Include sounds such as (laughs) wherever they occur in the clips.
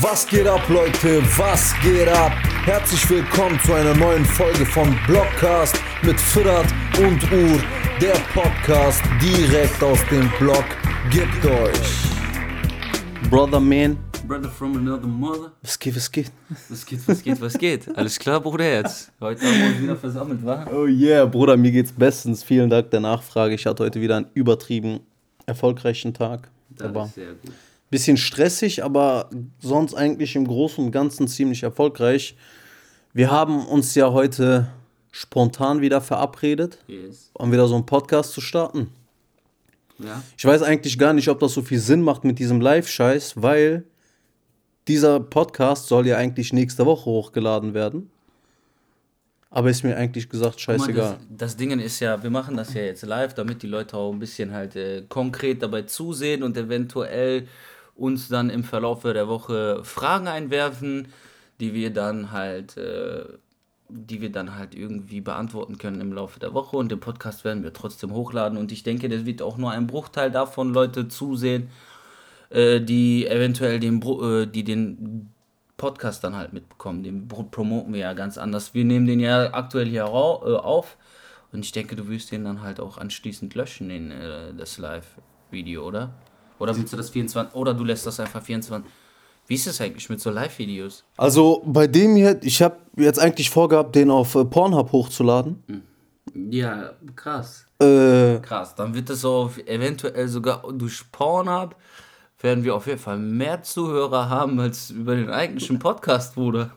Was geht ab, Leute? Was geht ab? Herzlich willkommen zu einer neuen Folge von Blockcast mit Firat und Ur, der Podcast direkt aus dem Block. Gibt euch. Brother Man. Brother from another mother. Was geht, was geht? Was geht, was geht, was geht? (laughs) Alles klar, Bruder, jetzt. Heute haben wir uns wieder versammelt, wa? Oh yeah, Bruder, mir geht's bestens. Vielen Dank der Nachfrage. Ich hatte heute wieder einen übertrieben erfolgreichen Tag. Das Aber ist sehr gut. bisschen stressig, aber sonst eigentlich im Großen und Ganzen ziemlich erfolgreich. Wir haben uns ja heute spontan wieder verabredet, Yes. um wieder so einen Podcast zu starten. Ja? Ich weiß eigentlich gar nicht, ob das so viel Sinn macht mit diesem Live-Scheiß, weil dieser Podcast soll ja eigentlich nächste Woche hochgeladen werden. Aber ist mir eigentlich gesagt Guck mal, scheißegal. das, das Ding ist ja, wir machen das ja jetzt live, damit die Leute auch ein bisschen halt äh, konkret dabei zusehen und eventuell uns dann im Verlauf der Woche Fragen einwerfen, die wir dann halt, äh, die wir dann halt irgendwie beantworten können im Laufe der Woche und den Podcast werden wir trotzdem hochladen und ich denke, das wird auch nur ein Bruchteil davon Leute zusehen, äh, die eventuell den, äh, die den Podcast dann halt mitbekommen. Den pro- promoten wir ja ganz anders. Wir nehmen den ja aktuell hier äh, auf und ich denke, du wirst den dann halt auch anschließend löschen in äh, das Live-Video, oder? Oder willst du das 24 oder du lässt das einfach 24. Wie ist das eigentlich mit so Live-Videos? Also bei dem hier, ich habe jetzt eigentlich vorgehabt, den auf äh, Pornhub hochzuladen. Ja, krass. Äh, Krass, dann wird das so auf, eventuell sogar durch Pornhub werden wir auf jeden Fall mehr Zuhörer haben als über den eigentlichen Podcast, Bruder.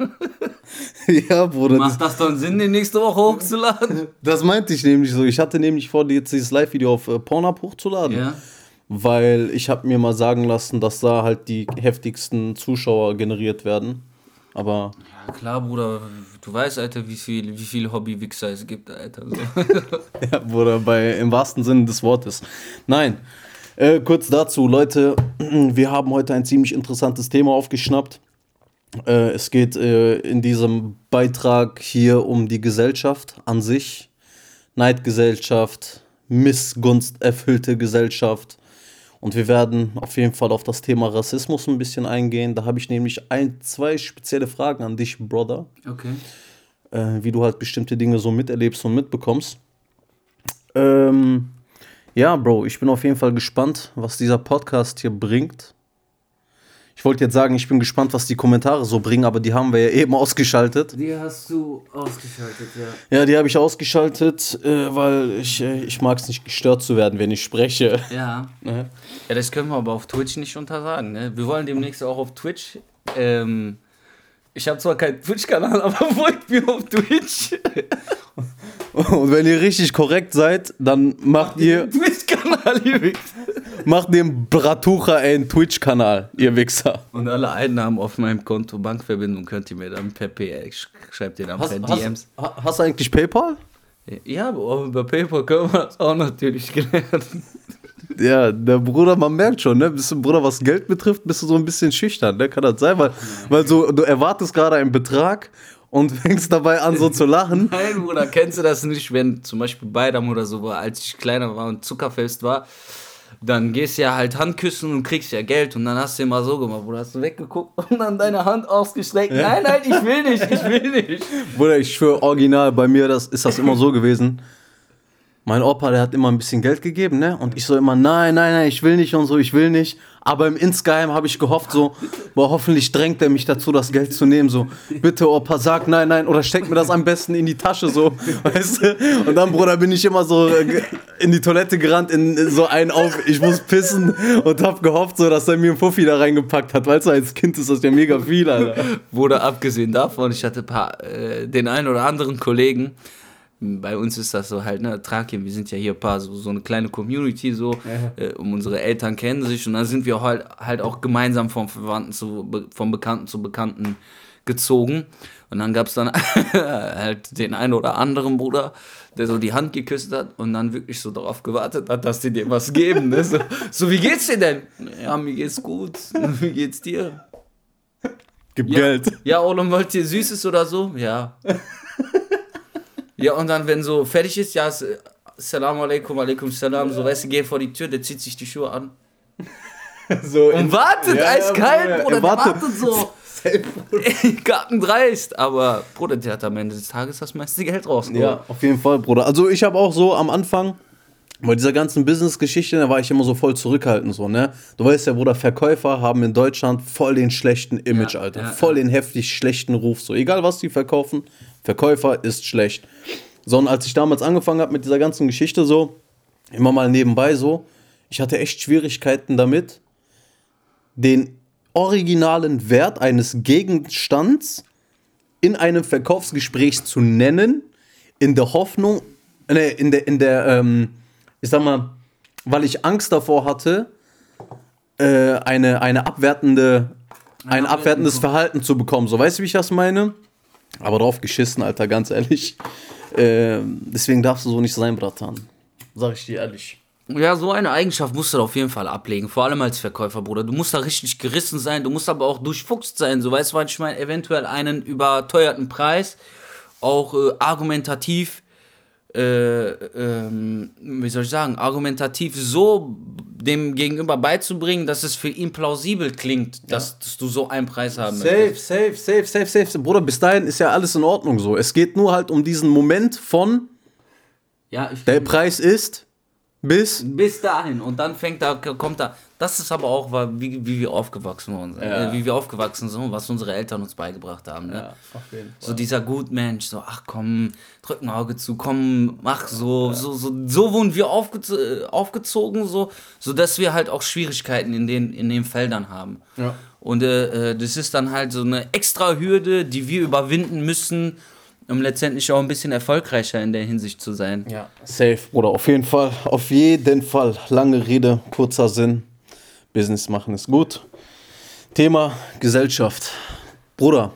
(laughs) ja, Bruder, Macht das dann Sinn, den nächste Woche hochzuladen? das meinte ich nämlich so. Ich hatte nämlich vor, jetzt dieses Live-Video auf äh, Pornhub hochzuladen. Ja. Weil ich habe mir mal sagen lassen, dass da halt die heftigsten Zuschauer generiert werden. Aber Ja, klar, Bruder. Du weißt, Alter, wie viel, wie viel Hobby-Wichser es gibt, Alter. So. (laughs) Ja, Bruder, bei, im wahrsten Sinne des Wortes. Nein, äh, kurz dazu, Leute, (clears throat) wir haben heute ein ziemlich interessantes Thema aufgeschnappt. Äh, es geht äh, in diesem Beitrag hier um die Gesellschaft an sich. Neidgesellschaft, missgunsterfüllte Gesellschaft. Und wir werden auf jeden Fall auf das Thema Rassismus ein bisschen eingehen. Da habe ich nämlich ein, zwei spezielle Fragen an dich, Brother Okay. äh, wie du halt bestimmte Dinge so miterlebst und mitbekommst. Ähm, ja, Bro, ich bin auf jeden Fall gespannt, was dieser Podcast hier bringt. Ich wollte jetzt sagen, ich bin gespannt, was die Kommentare so bringen, aber die haben wir ja eben ausgeschaltet. Die hast du ausgeschaltet, ja. Ja, die habe ich ausgeschaltet, äh, weil ich, äh, ich mag es nicht gestört zu werden, wenn ich spreche. Ja. (laughs) Ne? Ja, das können wir aber auf Twitch nicht untersagen, ne? Wir wollen demnächst auch auf Twitch. Ähm, ich habe zwar keinen Twitch-Kanal, (laughs) aber folgt mir auf Twitch. Und wenn ihr richtig korrekt seid, dann macht ihr, (laughs) Twitch-Kanal, ihr Wichser. macht dem Bratucha einen Twitch-Kanal, ihr Wichser. Und alle Einnahmen auf meinem Konto, Bankverbindung, könnt ihr mir dann per P, sch- schreibt ihr dann Hast, per hast, DMs. ha- hast du eigentlich PayPal? Ja, aber über PayPal können wir das auch natürlich (laughs) gelernt. Ja, der Bruder, man merkt schon, ne? Bist du, Bruder, was Geld betrifft, bist du so ein bisschen schüchtern, ne? Kann das sein? Weil, weil so, du erwartest gerade einen Betrag und (laughs) fängst dabei an, so zu lachen. Nein, Bruder, kennst du das nicht, wenn zum Beispiel Beidam oder so war, als ich kleiner war und Zuckerfest war, dann gehst du ja halt Handküssen und kriegst ja Geld und dann hast du immer so gemacht, Bruder, hast du weggeguckt und dann deine Hand ausgestreckt. Nein, nein, ich will nicht, ich will nicht. Bruder, ich schwöre, original, bei mir das, ist das immer so gewesen. Mein Opa, der hat immer ein bisschen Geld gegeben, ne? Und ich so immer, nein, nein, nein, ich will nicht und so, ich will nicht. Aber im Insgeheim habe ich gehofft, so, boah, hoffentlich drängt er mich dazu, das Geld zu nehmen. So, bitte, Opa, sag nein, nein, oder steck mir das am besten in die Tasche, so, (laughs) weißt du? Und dann, Bruder, bin ich immer so äh, in die Toilette gerannt, in so einen auf, ich muss pissen und hab gehofft, so, dass er mir einen Fuffi da reingepackt hat. Weißt du, als Kind ist das ja mega viel, Alter. Wurde abgesehen davon, ich hatte paar, äh, den einen oder anderen Kollegen, bei uns ist das so halt, ne, Trakien, wir sind ja hier ein paar, so, so eine kleine Community, so, äh, um unsere Eltern kennen sich und dann sind wir halt, halt auch gemeinsam vom Verwandten zu, be- vom Bekannten zu Bekannten gezogen. Und dann gab es dann (laughs) halt den einen oder anderen Bruder, der so die Hand geküsst hat und dann wirklich so darauf gewartet hat, dass die dir was geben. Ne? So, so, wie geht's dir denn? Ja, mir geht's gut. (laughs) Wie geht's dir? Gib Ja. Geld. Ja, oder wollt ihr Süßes oder so? Ja. Ja, und dann, wenn so fertig ist, ja, Salam alaikum, alaikum salam. So, weißt du, geh vor die Tür, der zieht sich die Schuhe an. (laughs) So Und wartet, Ja, ja, eiskalt, Bruder, Bruder, er der wartet. wartet so. (laughs) (laughs) Garten dreist. Aber, Bruder, der hat am Ende des Tages das meiste Geld rausgeholt. Ja, auf jeden Fall, Bruder. Also ich habe auch so am Anfang bei dieser ganzen Business-Geschichte, da war ich immer so voll zurückhaltend so, ne? Du weißt ja, Bruder, Verkäufer haben in Deutschland voll den schlechten Image, Ja, Alter. ja, voll den heftig schlechten Ruf. So, egal was die verkaufen, Verkäufer ist schlecht. So, und als ich damals angefangen habe mit dieser ganzen Geschichte so, immer mal nebenbei so, ich hatte echt Schwierigkeiten damit, den originalen Wert eines Gegenstands in einem Verkaufsgespräch zu nennen, in der Hoffnung, ne, in der, in der, ähm, ich sag mal, weil ich Angst davor hatte, äh, eine, eine abwertende, ein abwertendes Verhalten zu bekommen. So, weißt du, wie ich das meine? Aber drauf geschissen, Alter, ganz ehrlich. Ähm, deswegen darfst du so nicht sein, Bratan. Sag ich dir ehrlich. Ja, so eine Eigenschaft musst du da auf jeden Fall ablegen, vor allem als Verkäufer, Bruder. Du musst da richtig gerissen sein, du musst aber auch durchfuchst sein, so weißt du, was ich meine, eventuell einen überteuerten Preis, auch äh, argumentativ, äh, ähm, wie soll ich sagen, argumentativ so dem Gegenüber beizubringen, dass es für ihn plausibel klingt, dass, dass du so einen Preis haben Safe, safe, safe, safe, safe. Bruder, bis dahin ist ja alles in Ordnung so. Es geht nur halt um diesen Moment von, Ja, der Preis ist, bis. Bis dahin und dann fängt da, kommt da. Das ist aber auch, wie, wie wir aufgewachsen worden sind, Ja. äh, wie wir aufgewachsen sind, was unsere Eltern uns beigebracht haben. Ne? Fall. So dieser Gutmensch, so, ach komm, drück ein Auge zu, komm, mach so, so, so, so wurden wir aufgez äh, aufgezogen, so, so dass wir halt auch Schwierigkeiten in den, in den Feldern haben. Ja. Und äh, äh, das ist dann halt so eine extra Hürde, die wir überwinden müssen, um letztendlich auch ein bisschen erfolgreicher in der Hinsicht zu sein. Ja, safe, Bruder, auf jeden Fall. Auf jeden Fall. Lange Rede, kurzer Sinn. Business machen ist gut. Thema Gesellschaft. Bruder,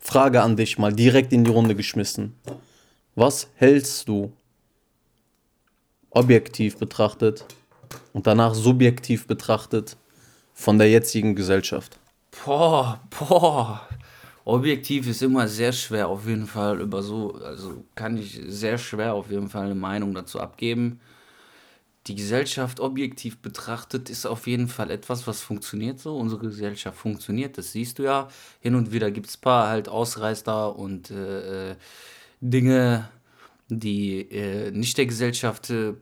Frage an dich mal direkt in die Runde geschmissen. Was hältst du objektiv betrachtet und danach subjektiv betrachtet von der jetzigen Gesellschaft? Boah, boah. Objektiv ist immer sehr schwer, auf jeden Fall über so, also kann ich sehr schwer auf jeden Fall eine Meinung dazu abgeben. Die Gesellschaft objektiv betrachtet ist auf jeden Fall etwas, was funktioniert so. Unsere Gesellschaft funktioniert, das siehst du ja. Hin und wieder gibt es paar halt Ausreißer und äh, äh, Dinge, die äh, nicht der Gesellschaft, äh,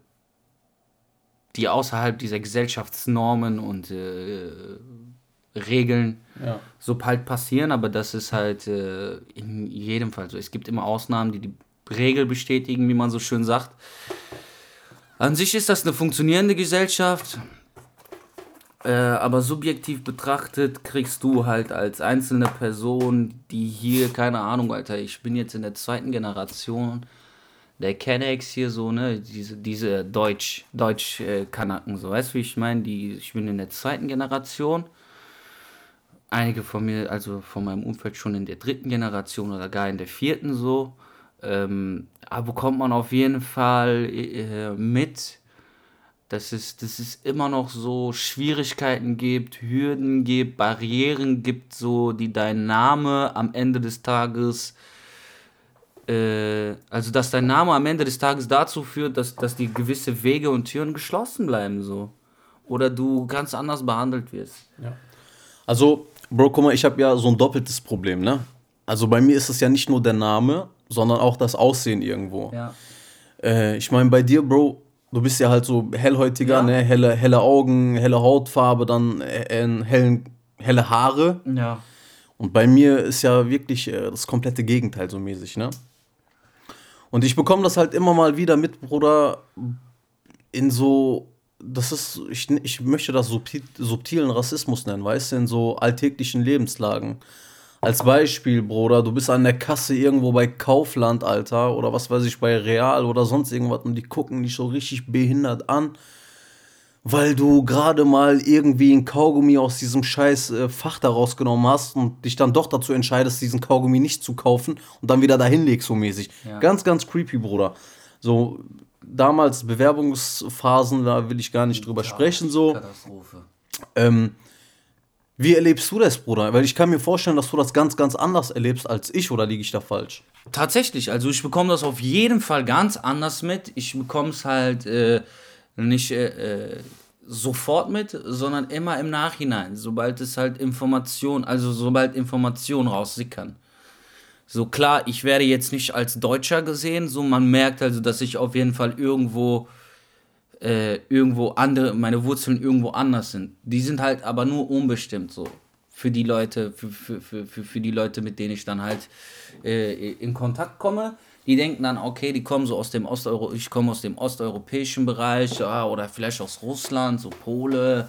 die außerhalb dieser Gesellschaftsnormen und äh, Regeln Ja. so halt passieren, aber das ist halt in jedem Fall so. Es gibt immer Ausnahmen, die die Regel bestätigen, wie man so schön sagt. An sich ist das eine funktionierende Gesellschaft, äh, aber subjektiv betrachtet kriegst du halt als einzelne Person, die hier, keine Ahnung, Alter, ich bin jetzt in der zweiten Generation der Kennex hier so, ne, diese, diese Deutsch, Deutsch-Kanaken, so, weißt du, wie ich meine? Die, ich bin in der zweiten Generation einige von mir, also von meinem Umfeld schon in der dritten Generation oder gar in der vierten so. Ähm, aber bekommt man auf jeden Fall äh, mit, dass es, dass es immer noch so Schwierigkeiten gibt, Hürden gibt, Barrieren gibt, so die dein Name am Ende des Tages, äh, also dass dein Name am Ende des Tages dazu führt, dass, dass die gewisse Wege und Türen geschlossen bleiben so. Oder du ganz anders behandelt wirst. Also, Bro, guck mal, ich habe ja so ein doppeltes Problem, ne? Also bei mir ist es ja nicht nur der Name, sondern auch das Aussehen irgendwo. Ja. Äh, ich meine, bei dir, Bro, du bist ja halt so hellhäutiger, Ja. ne? Helle, helle Augen, helle Hautfarbe, dann äh, äh, hellen, helle Haare. Ja. Und bei mir ist ja wirklich äh, das komplette Gegenteil so mäßig, ne? Und ich bekomme das halt immer mal wieder mit, Bruder, in so, das ist, ich, ich möchte das subtil, subtilen Rassismus nennen, weißt du, in so alltäglichen Lebenslagen. Als Beispiel, Bruder, du bist an der Kasse irgendwo bei Kaufland, Alter, oder was weiß ich, bei Real oder sonst irgendwas und die gucken dich so richtig behindert an, weil du gerade mal irgendwie ein Kaugummi aus diesem scheiß äh, Fach da rausgenommen hast und dich dann doch dazu entscheidest, diesen Kaugummi nicht zu kaufen und dann wieder dahin legst, so mäßig. Ja. Ganz, ganz creepy, Bruder. So, damals Bewerbungsphasen, da will ich gar nicht drüber sprechen, so. Katastrophe. Ähm, Wie erlebst du das, Bruder? Weil ich kann mir vorstellen, dass du das ganz, ganz anders erlebst als ich, oder liege ich da falsch? Tatsächlich, also ich bekomme das auf jeden Fall ganz anders mit. Ich bekomme es halt äh, nicht äh, äh, sofort mit, sondern immer im Nachhinein, sobald es halt Information, also sobald Informationen raussickern. So klar, ich werde jetzt nicht als Deutscher gesehen, so man merkt also, dass ich auf jeden Fall irgendwo äh, irgendwo andere, meine Wurzeln irgendwo anders sind. Die sind halt aber nur unbestimmt so für die Leute, für, für, für, für, für die Leute, mit denen ich dann halt äh, in Kontakt komme. Die denken dann, okay, die kommen so aus dem Osteuro, ich komme aus dem osteuropäischen Bereich, ja, oder vielleicht aus Russland, so Pole,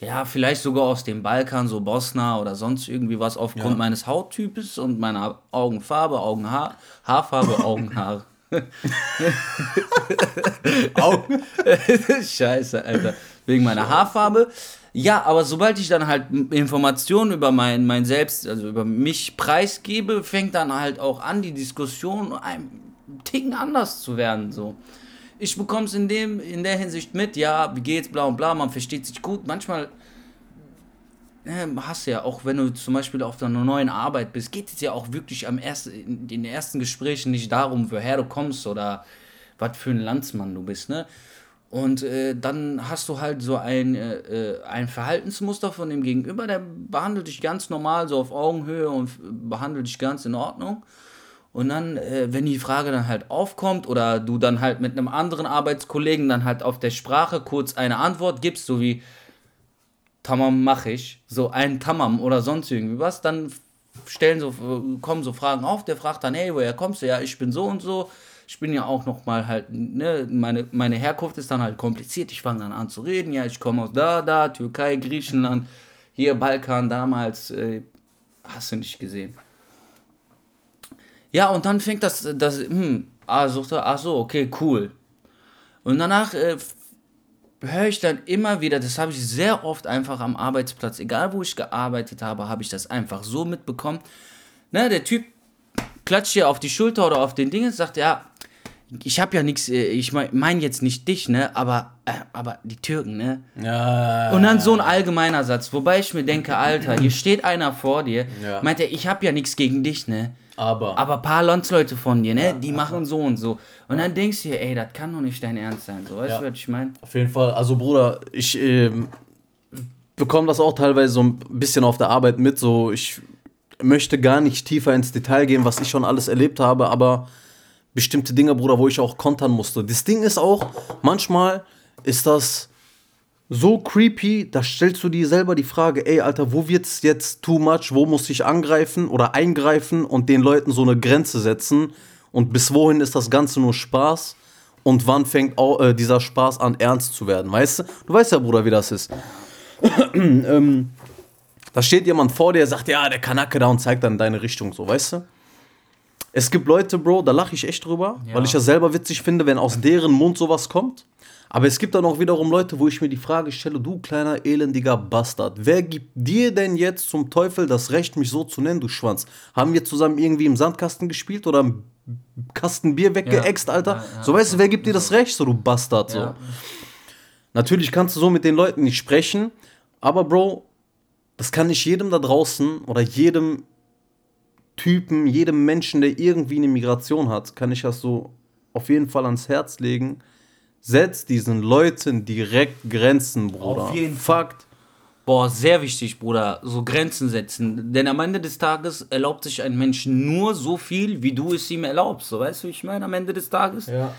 ja, vielleicht sogar aus dem Balkan, so Bosna oder sonst irgendwie was, aufgrund Ja. meines Hauttypes und meiner Augenfarbe, Augenhaar, Haarfarbe, (laughs) Augenhaar. Augen. (laughs) Scheiße, Alter. Wegen meiner Haarfarbe. Ja, aber sobald ich dann halt Informationen über mein, mein Selbst, also über mich preisgebe, fängt dann halt auch an, die Diskussion ein Ticken anders zu werden. So. Ich bekomme es in, dem, in der Hinsicht mit, ja, wie geht's, bla und bla, man versteht sich gut. Manchmal hast du ja auch, wenn du zum Beispiel auf deiner neuen Arbeit bist, geht es ja auch wirklich am ersten, in den ersten Gesprächen nicht darum, woher du kommst oder was für ein Landsmann du bist, ne? Und äh, dann hast du halt so ein, äh, äh, ein Verhaltensmuster von dem Gegenüber, der behandelt dich ganz normal, so auf Augenhöhe und behandelt dich ganz in Ordnung. Und dann, äh, wenn die Frage dann halt aufkommt oder du dann halt mit einem anderen Arbeitskollegen dann halt auf der Sprache kurz eine Antwort gibst, so wie Tamam mache ich, so ein Tamam oder sonst irgendwie was, dann stellen so, kommen so Fragen auf, der fragt dann, hey, woher kommst du? Ja, ich bin so und so. Ich bin ja auch noch mal halt, ne, meine, meine Herkunft ist dann halt kompliziert. Ich fange dann an zu reden. Ja, ich komme aus da, da, Türkei, Griechenland, hier Balkan damals, äh, hast du nicht gesehen. Ja, und dann fängt das, das, hm, ah, so, ach so, okay, cool. Und danach äh, höre ich dann immer wieder, das habe ich sehr oft einfach am Arbeitsplatz, egal wo ich gearbeitet habe, habe ich das einfach so mitbekommen. Ne, der Typ klatscht dir auf die Schulter oder auf den Ding und sagt, ja, ich habe ja nichts, äh, ich meine mein jetzt nicht dich, ne, aber, äh, aber die Türken, ne. Ja. Und dann so ein allgemeiner Satz, wobei ich mir denke, Alter, hier steht einer vor dir, Ja. meint er, ich habe ja nichts gegen dich, ne. Aber. Aber ein paar Landsleute von dir, ne, die machen so und so. Und dann denkst du dir, ey, das kann doch nicht dein Ernst sein, so, weißt Ja. du, was ich meine? Auf jeden Fall. Also, Bruder, ich ähm, bekomme das auch teilweise so ein bisschen auf der Arbeit mit. So, ich möchte gar nicht tiefer ins Detail gehen, was ich schon alles erlebt habe, aber bestimmte Dinge, Bruder, wo ich auch kontern musste. Das Ding ist auch, manchmal ist das so creepy, da stellst du dir selber die Frage, ey, Alter, wo wird's jetzt too much? Wo muss ich angreifen oder eingreifen und den Leuten so eine Grenze setzen? Und bis wohin ist das Ganze nur Spaß? Und wann fängt auch, äh, dieser Spaß an, ernst zu werden? Weißt du? Du weißt ja, Bruder, wie das ist. (clears throat) ähm, da steht jemand vor dir, sagt, ja, der Kanake da und zeigt dann in deine Richtung, so, weißt du? Es gibt Leute, Bro, da lache ich echt drüber, Ja. weil ich das selber witzig finde, wenn aus deren Mund sowas kommt. Aber es gibt dann auch wiederum Leute, wo ich mir die Frage stelle, du kleiner elendiger Bastard, wer gibt dir denn jetzt zum Teufel das Recht, mich so zu nennen, du Schwanz? Haben wir zusammen irgendwie im Sandkasten gespielt oder im Kasten Bier weggeext, Ja. Alter? Ja, ja. So weißt du, wer gibt dir das Recht, so du Bastard, so. Natürlich kannst du so mit den Leuten nicht sprechen, aber Bro, das kann ich jedem da draußen oder jedem Typen, jedem Menschen, der irgendwie eine Migration hat, kann ich das so auf jeden Fall ans Herz legen. Setz diesen Leuten direkt Grenzen, Bruder. Auf jeden Fakt. Boah, sehr wichtig, Bruder, so Grenzen setzen. Denn am Ende des Tages erlaubt sich ein Mensch nur so viel, wie du es ihm erlaubst. So, weißt du, wie ich meine, am Ende des Tages? Ja.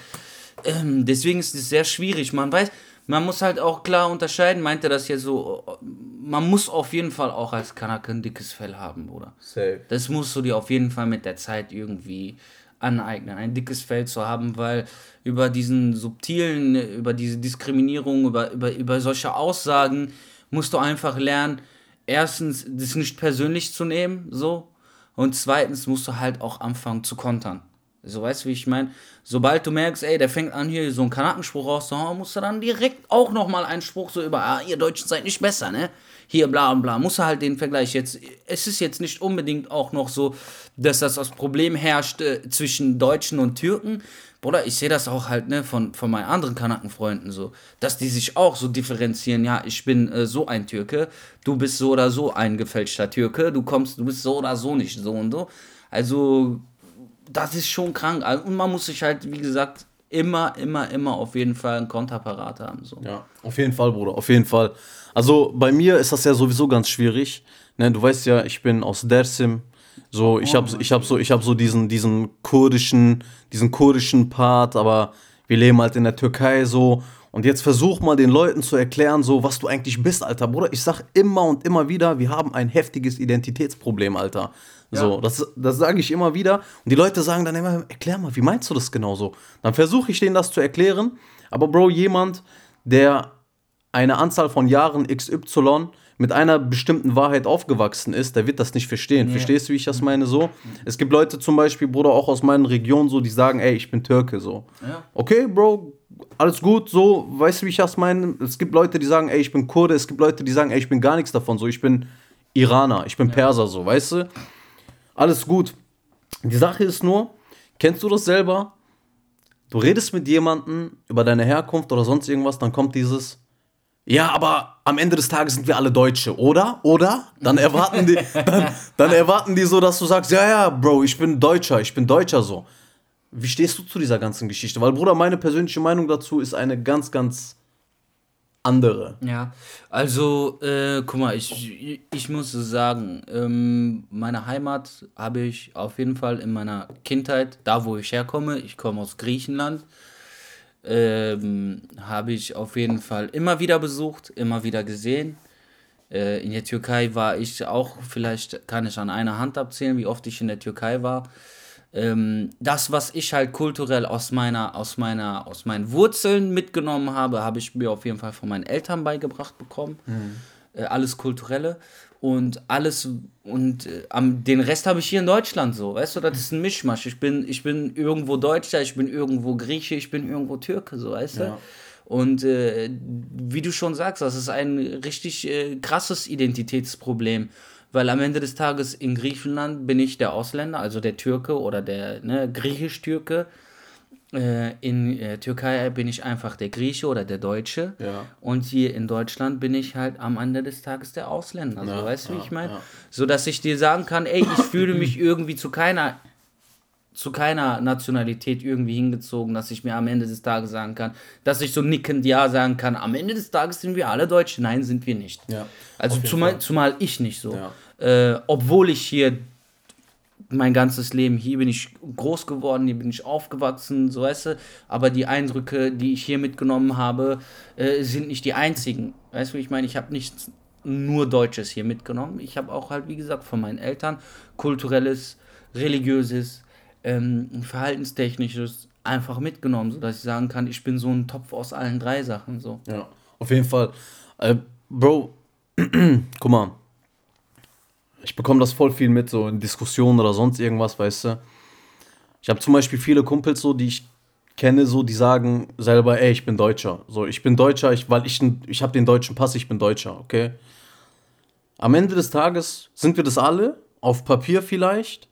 Ähm, deswegen ist es sehr schwierig. Man weiß, man muss halt auch klar unterscheiden, meint er das jetzt so, man muss auf jeden Fall auch als Kanake ein dickes Fell haben, Bruder. Safe. Das musst du dir auf jeden Fall mit der Zeit irgendwie aneignen, ein dickes Fell zu haben, weil über diesen subtilen, über diese Diskriminierung, über, über, über solche Aussagen musst du einfach lernen, erstens, das nicht persönlich zu nehmen, so, und zweitens musst du halt auch anfangen zu kontern. So, weißt du, wie ich meine? Sobald du merkst, ey, der fängt an, hier so einen Kanakenspruch rauszuhauen, musst du dann direkt auch nochmal einen Spruch so über, ah, ihr Deutschen seid nicht besser, ne? Hier, bla und bla. Musst du halt den Vergleich jetzt, es ist jetzt nicht unbedingt auch noch so, dass das das Problem herrscht äh, zwischen Deutschen und Türken. Bruder, ich sehe das auch halt, ne, von, von meinen anderen Kanakenfreunden so, dass die sich auch so differenzieren, ja, ich bin äh, so ein Türke, du bist so oder so ein gefälschter Türke, du kommst, du bist so oder so nicht so und so. Also, das ist schon krank. Also, Und man muss sich halt, wie gesagt, immer, immer, immer auf jeden Fall einen Konterparat haben. So. Ja, auf jeden Fall, Bruder, auf jeden Fall. Also bei mir ist das ja sowieso ganz schwierig. Ne, du weißt ja, ich bin aus Dersim. So, ich habe ich hab so, ich hab so diesen, diesen kurdischen, diesen kurdischen Part, aber wir leben halt in der Türkei so. Und jetzt versuch mal den Leuten zu erklären, so, was du eigentlich bist, Alter. Bruder, ich sag immer und immer wieder, wir haben ein heftiges Identitätsproblem, Alter. So, Ja. das, das sage ich immer wieder. Und die Leute sagen dann immer, erklär mal, wie meinst du das genau so? Dann versuche ich denen das zu erklären. Aber Bro, jemand, der eine Anzahl von Jahren XY mit einer bestimmten Wahrheit aufgewachsen ist, der wird das nicht verstehen. Verstehst du, wie ich das meine? So. Es gibt Leute zum Beispiel, Bruder, auch aus meinen Regionen, so, die sagen, ey, ich bin Türke, so. Ja. Okay, Bro, alles gut, so, weißt du, wie ich das meine? Es gibt Leute, die sagen, ey, ich bin Kurde, es gibt Leute, die sagen, ey, ich bin gar nichts davon, so, ich bin Iraner, ich bin Perser, so, weißt du? Alles gut. Die Sache ist nur, kennst du das selber? Du redest mit jemandem über deine Herkunft oder sonst irgendwas, dann kommt dieses, ja, aber am Ende des Tages sind wir alle Deutsche, oder? Oder? Dann erwarten die, (laughs) dann, dann erwarten die so, dass du sagst, ja, ja, Bro, ich bin Deutscher, ich bin Deutscher so. Wie stehst du zu dieser ganzen Geschichte? Weil, Bruder, meine persönliche Meinung dazu ist eine ganz, ganz andere. Ja, also, äh, guck mal, ich, ich muss sagen, ähm, meine Heimat habe ich auf jeden Fall in meiner Kindheit, da wo ich herkomme, ich komme aus Griechenland, ähm, habe ich auf jeden Fall immer wieder besucht, immer wieder gesehen. Äh, in der Türkei war ich auch, vielleicht kann ich an einer Hand abzählen, wie oft ich in der Türkei war. Ähm, das, was ich halt kulturell aus meiner, aus meiner, aus meinen Wurzeln mitgenommen habe, habe ich mir auf jeden Fall von meinen Eltern beigebracht bekommen. Äh, alles Kulturelle und alles und äh, am, den Rest habe ich hier in Deutschland so, weißt du, das ist ein Mischmasch. Ich bin, ich bin irgendwo Deutscher, ich bin irgendwo Grieche, ich bin irgendwo Türke, so, weißt du. Ja. Und äh, wie du schon sagst, das ist ein richtig äh, krasses Identitätsproblem. Weil am Ende des Tages in Griechenland bin ich der Ausländer, also der Türke oder der ne, Griechisch-Türke. Äh, in äh, Türkei bin ich einfach der Grieche oder der Deutsche. Ja. Und hier in Deutschland bin ich halt am Ende des Tages der Ausländer. Ja, so, weißt du, wie ja, ich meine? ja. So dass ich dir sagen kann, ey, ich fühle mich irgendwie zu keiner zu keiner Nationalität irgendwie hingezogen, dass ich mir am Ende des Tages sagen kann, dass ich so nickend Ja sagen kann, am Ende des Tages sind wir alle Deutsche. Nein, sind wir nicht. Ja, Also zumal, zumal ich nicht so. Ja. Äh, obwohl ich hier mein ganzes Leben, hier bin ich groß geworden, hier bin ich aufgewachsen, so weißt du, aber die Eindrücke, die ich hier mitgenommen habe, äh, sind nicht die einzigen. Weißt du, ich meine, ich habe nicht nur Deutsches hier mitgenommen, ich habe auch halt, wie gesagt, von meinen Eltern kulturelles, religiöses, ähm, verhaltenstechnisches einfach mitgenommen, sodass ich sagen kann, ich bin so ein Topf aus allen drei Sachen, so. Ja, auf jeden Fall. Äh, Bro, (clears throat) guck mal. Ich bekomme das voll viel mit, so in Diskussionen oder sonst irgendwas, weißt du. Ich habe zum Beispiel viele Kumpels so, die ich kenne, so, die sagen selber, ey, ich bin Deutscher. So, ich bin Deutscher, ich, weil ich, ich habe den deutschen Pass, ich bin Deutscher, okay? Am Ende des Tages sind wir das alle, auf Papier vielleicht.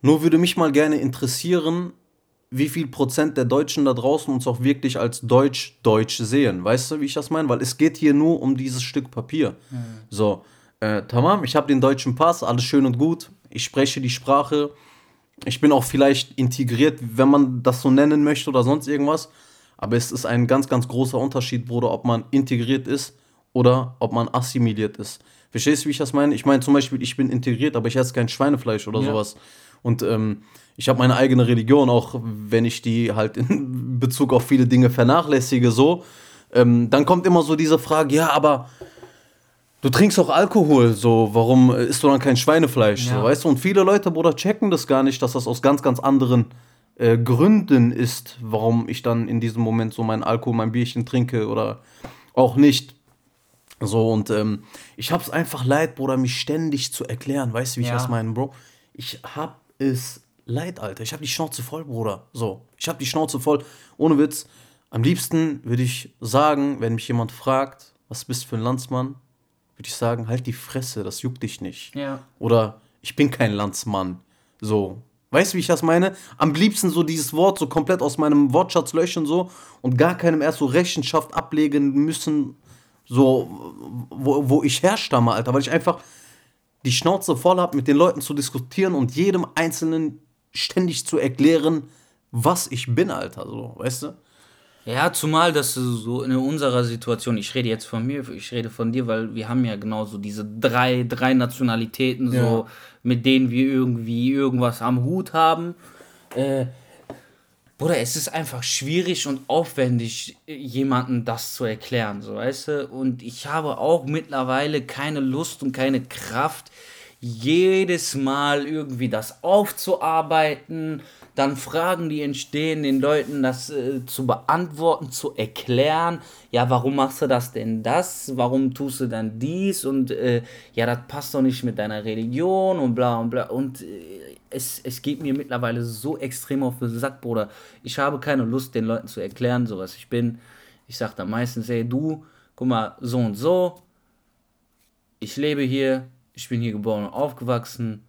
Nur würde mich mal gerne interessieren, wie viel Prozent der Deutschen da draußen uns auch wirklich als Deutsch-Deutsch sehen. Weißt du, wie ich das meine? Weil es geht hier nur um dieses Stück Papier. So, äh, tamam, ich habe den deutschen Pass, alles schön und gut. Ich spreche die Sprache. Ich bin auch vielleicht integriert, wenn man das so nennen möchte oder sonst irgendwas. Aber es ist ein ganz, ganz großer Unterschied, Bruder, ob man integriert ist oder ob man assimiliert ist. Verstehst du, wie ich das meine? Ich meine zum Beispiel, ich bin integriert, aber ich esse kein Schweinefleisch oder Ja. sowas. Und ähm, ich habe meine eigene Religion, auch wenn ich die halt in Bezug auf viele Dinge vernachlässige, so. Ähm, dann kommt immer so diese Frage, ja, aber du trinkst auch Alkohol, so, warum äh, isst du dann kein Schweinefleisch, Ja. so, weißt du? Und viele Leute, Bruder, checken das gar nicht, dass das aus ganz, ganz anderen äh, Gründen ist, warum ich dann in diesem Moment so meinen Alkohol, mein Bierchen trinke oder auch nicht. So, und ähm, ich hab's einfach leid, Bruder, mich ständig zu erklären, weißt du, wie ich Ja. das meine, Bro? Ich hab es leid, Alter. Ich hab die Schnauze voll, Bruder. So, ich hab die Schnauze voll. Ohne Witz. Am liebsten würde ich sagen, wenn mich jemand fragt, was bist du für ein Landsmann, würde ich sagen, halt die Fresse, das juckt dich nicht. Ja. Oder ich bin kein Landsmann. So, Weißt du, wie ich das meine? Am liebsten so dieses Wort so komplett aus meinem Wortschatz löschen so und gar keinem erst so Rechenschaft ablegen müssen, so wo, wo ich herstamme, Alter, weil ich einfach die Schnauze voll habe, mit den Leuten zu diskutieren und jedem Einzelnen ständig zu erklären, was ich bin, Alter, so, weißt du? Ja, zumal das so in unserer Situation, ich rede jetzt von mir, ich rede von dir, weil wir haben ja genauso diese drei, drei Nationalitäten, so, Ja. mit denen wir irgendwie irgendwas am Hut haben. Äh, Bruder, es ist einfach schwierig und aufwendig, jemandem das zu erklären, so weißt du? Und ich habe auch mittlerweile keine Lust und keine Kraft, jedes Mal irgendwie das aufzuarbeiten, dann Fragen, die entstehen, den Leuten das äh, zu beantworten, zu erklären. Ja, warum machst du das denn das? Warum tust du dann dies? Und äh, ja, das passt doch nicht mit deiner Religion und bla und bla. Und äh, es, es geht mir mittlerweile so extrem auf den Sack, Bruder. Ich habe keine Lust, den Leuten zu erklären, so was ich bin. Ich sage dann meistens, ey, du, guck mal, so und so. Ich lebe hier, ich bin hier geboren und aufgewachsen.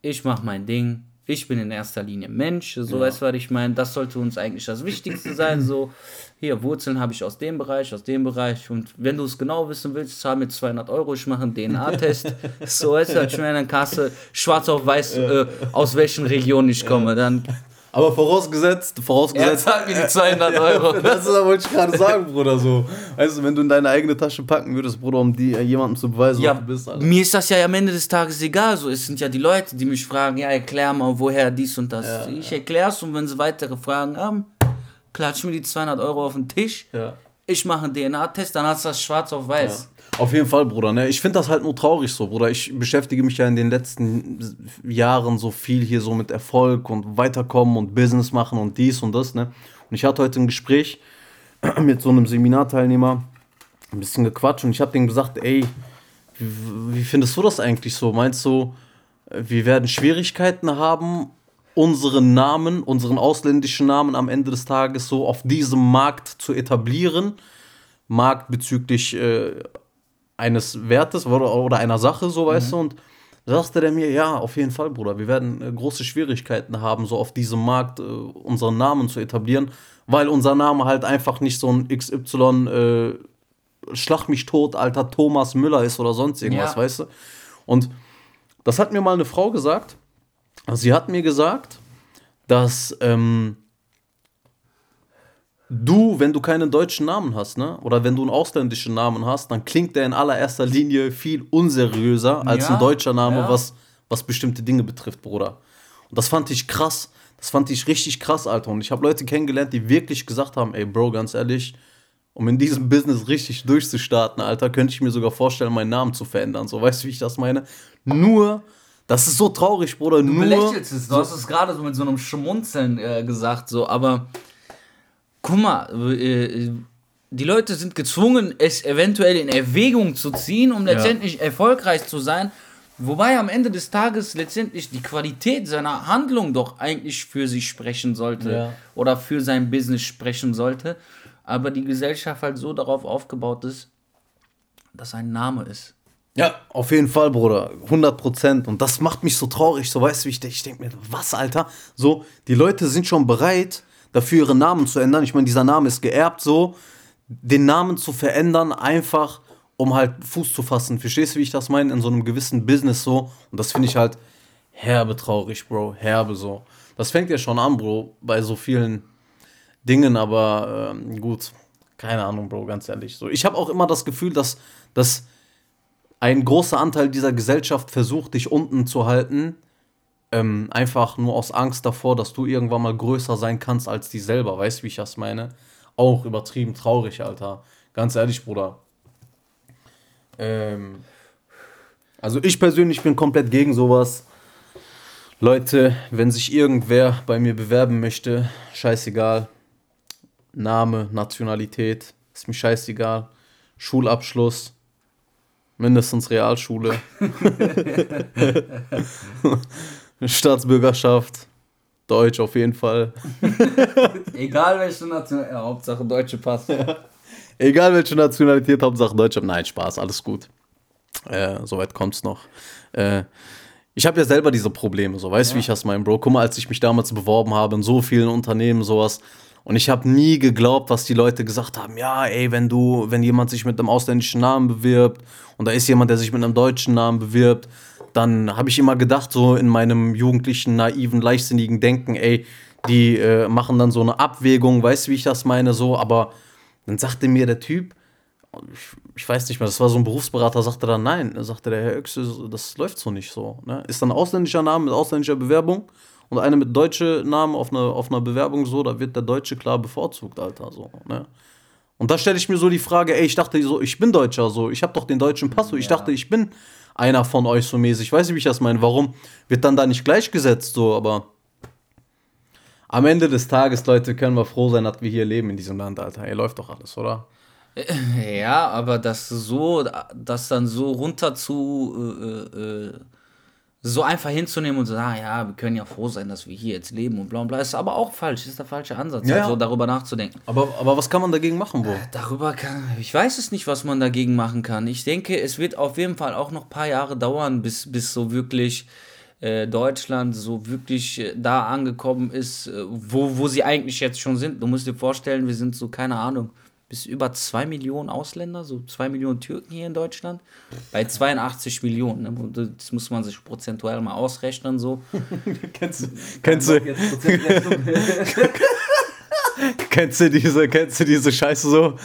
Ich mache mein Ding. Ich bin in erster Linie Mensch, so weißt du, was ich meine. Das sollte uns eigentlich das Wichtigste sein. So, hier, Wurzeln habe ich aus dem Bereich, aus dem Bereich. Und wenn du es genau wissen willst, zahl mir 200 Euro, ich mache einen DNA-Test. (laughs) so, weißt du, ich meine, dann du schwarz auf weiß, äh, aus welchen Regionen ich komme. Dann, Aber vorausgesetzt, er vorausgesetzt. zahlt mir die 200 (laughs) Euro. Das ist, wollte ich gerade sagen, Bruder, so. Weißt du, wenn du in deine eigene Tasche packen würdest, Bruder, um die äh, jemandem zu beweisen, Ja, was du bist, Alter. mir ist das ja am Ende des Tages egal. So, es sind ja die Leute, die mich fragen, ja, erklär mal, woher dies und das. ich erklär's und wenn sie weitere Fragen haben, klatsch mir die 200 Euro auf den Tisch. Ja. Ich mache einen DNA-Test, dann hast du das schwarz auf weiß. Auf jeden Fall, Bruder. Ne? Ich finde das halt nur traurig so, Bruder. Ich beschäftige mich ja in den letzten Jahren so viel hier so mit Erfolg und Weiterkommen und Business machen und dies und das. Ne? Und ich hatte heute ein Gespräch (clears throat) mit so einem Seminarteilnehmer, ein bisschen gequatscht und ich habe dem gesagt, ey, wie, findest du das eigentlich so? Meinst du, wir werden Schwierigkeiten haben, unseren Namen, unseren ausländischen Namen am Ende des Tages so auf diesem Markt zu etablieren? Markt bezüglich äh, eines Wertes oder, oder einer Sache, so weißt du, und da sagte der mir, ja, auf jeden Fall, Bruder, wir werden äh, große Schwierigkeiten haben, so auf diesem Markt äh, unseren Namen zu etablieren, weil unser Name halt einfach nicht so ein XY äh, Schlag mich tot, alter Thomas Müller ist oder sonst irgendwas, Ja. weißt du? Und das hat mir mal eine Frau gesagt. Sie hat mir gesagt, dass ähm, du, wenn du keinen deutschen Namen hast, ne, oder wenn du einen ausländischen Namen hast, dann klingt der in allererster Linie viel unseriöser als Ja, ein deutscher Name, ja. was, was bestimmte Dinge betrifft, Bruder. Und das fand ich krass. Das fand ich richtig krass, Alter. Und ich habe Leute kennengelernt, die wirklich gesagt haben, ey, Bro, ganz ehrlich, um in diesem Business richtig durchzustarten, Alter, könnte ich mir sogar vorstellen, meinen Namen zu verändern. So, weißt du, wie ich das meine? Nur, das ist so traurig, Bruder. Du nur. belächelst es, du hast es gerade so mit so einem Schmunzeln äh, gesagt, so, aber guck mal, äh, die Leute sind gezwungen, es eventuell in Erwägung zu ziehen, um letztendlich erfolgreich zu sein. Wobei am Ende des Tages letztendlich die Qualität seiner Handlung doch eigentlich für sich sprechen sollte Ja. oder für sein Business sprechen sollte. Aber die Gesellschaft halt so darauf aufgebaut ist, dass ein Name ist. Ja, auf jeden Fall, Bruder. 100 Prozent. Und das macht mich so traurig. So, weißt du, wie ich denke? Ich denke mir, was, Alter? So, die Leute sind schon bereit, dafür ihren Namen zu ändern. Ich meine, dieser Name ist geerbt, so. Den Namen zu verändern, einfach, um halt Fuß zu fassen. Verstehst du, wie ich das meine? In so einem gewissen Business so. Und das finde ich halt herbe traurig, Bro. Herbe so. Das fängt ja schon an, Bro, bei so vielen Dingen, aber ähm, gut. Keine Ahnung, Bro, ganz ehrlich. So, ich habe auch immer das Gefühl, dass, dass ein großer Anteil dieser Gesellschaft versucht, dich unten zu halten, ähm, einfach nur aus Angst davor, dass du irgendwann mal größer sein kannst als die selber. Weißt du, wie ich das meine? Auch übertrieben traurig, Alter. Ganz ehrlich, Bruder. Ähm, also ich persönlich bin komplett gegen sowas. Leute, wenn sich irgendwer bei mir bewerben möchte, scheißegal. Name, Nationalität, ist mir scheißegal. Schulabschluss, mindestens Realschule. (laughs) (laughs) Staatsbürgerschaft, Deutsch auf jeden Fall. (laughs) Egal welche Nation, ja, Hauptsache deutsche Pass. Egal welche Nationalität, Hauptsache Deutsch. Nein, Spaß, alles gut. Äh, Soweit kommt's noch. Äh, ich habe ja selber diese Probleme, so weißt du, wie ich das meine, Bro. Guck mal, als ich mich damals beworben habe in so vielen Unternehmen, sowas. Und ich habe nie geglaubt, was die Leute gesagt haben. Ja, ey, wenn du, wenn jemand sich mit einem ausländischen Namen bewirbt und da ist jemand, der sich mit einem deutschen Namen bewirbt, dann habe ich immer gedacht, so in meinem jugendlichen, naiven, leichtsinnigen Denken, ey, die äh, machen dann so eine Abwägung, weißt du, wie ich das meine, so. Aber dann sagte mir der Typ, ich, ich weiß nicht mehr, das war so ein Berufsberater, sagte dann, nein, er sagte der Herr Öxe, das läuft so nicht so. Ne? Ist dann ein ausländischer Name mit ausländischer Bewerbung und eine mit deutsche Namen auf einer auf eine Bewerbung so, da wird der Deutsche klar bevorzugt, Alter, so, ne? Und da stelle ich mir so die Frage, ey, ich dachte so, ich bin Deutscher, so, ich habe doch den deutschen Pass, so, ich dachte, ich bin einer von euch so mäßig. Ich weiß nicht, wie ich das meine. Warum wird dann da nicht gleichgesetzt, so, aber am Ende des Tages, Leute, können wir froh sein, dass wir hier leben in diesem Land, Alter. Hier läuft doch alles, oder? Ja, aber das so, das dann so runter zu, äh, äh, so einfach hinzunehmen und zu sagen, ja, wir können ja froh sein, dass wir hier jetzt leben und bla und bla, ist aber auch falsch, ist der falsche Ansatz, Ja, halt ja. so darüber nachzudenken. Aber, aber was kann man dagegen machen, Bro? Darüber kann, ich weiß es nicht, was man dagegen machen kann. Ich denke, es wird auf jeden Fall auch noch ein paar Jahre dauern, bis, bis so wirklich äh, Deutschland so wirklich äh, da angekommen ist, äh, wo, wo sie eigentlich jetzt schon sind. Du musst dir vorstellen, wir sind so, keine Ahnung, bis über 2 Millionen Ausländer, so 2 Millionen Türken hier in Deutschland, bei 82 Millionen. Ne? Das muss man sich prozentual mal ausrechnen, so. (laughs) Kennst du, kennst du, (laughs) (laughs) kennst du diese, kennst du diese Scheiße so?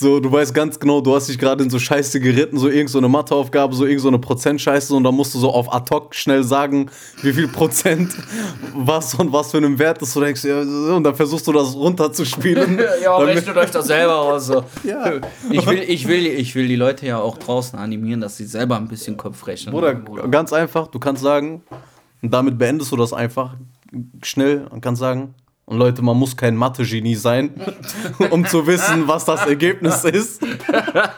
So, du weißt ganz genau, du hast dich gerade in so Scheiße geritten, so irgend so eine Matheaufgabe, so irgend so eine Prozentscheiße und dann musst du so auf ad hoc schnell sagen, wie viel Prozent (laughs) was und was für einen Wert ist. Du denkst, ja, und dann versuchst du das runterzuspielen. (laughs) ja, rechnet euch das selber aus. So. Ja. Ich, will, ich, will, ich will die Leute ja auch draußen animieren, dass sie selber ein bisschen Kopf rechnen. Bruder, ganz einfach, du kannst sagen, und damit beendest du das einfach schnell und kannst sagen, und Leute, man muss kein Mathe-Genie sein, (laughs) um zu wissen, was das Ergebnis (laughs) ist.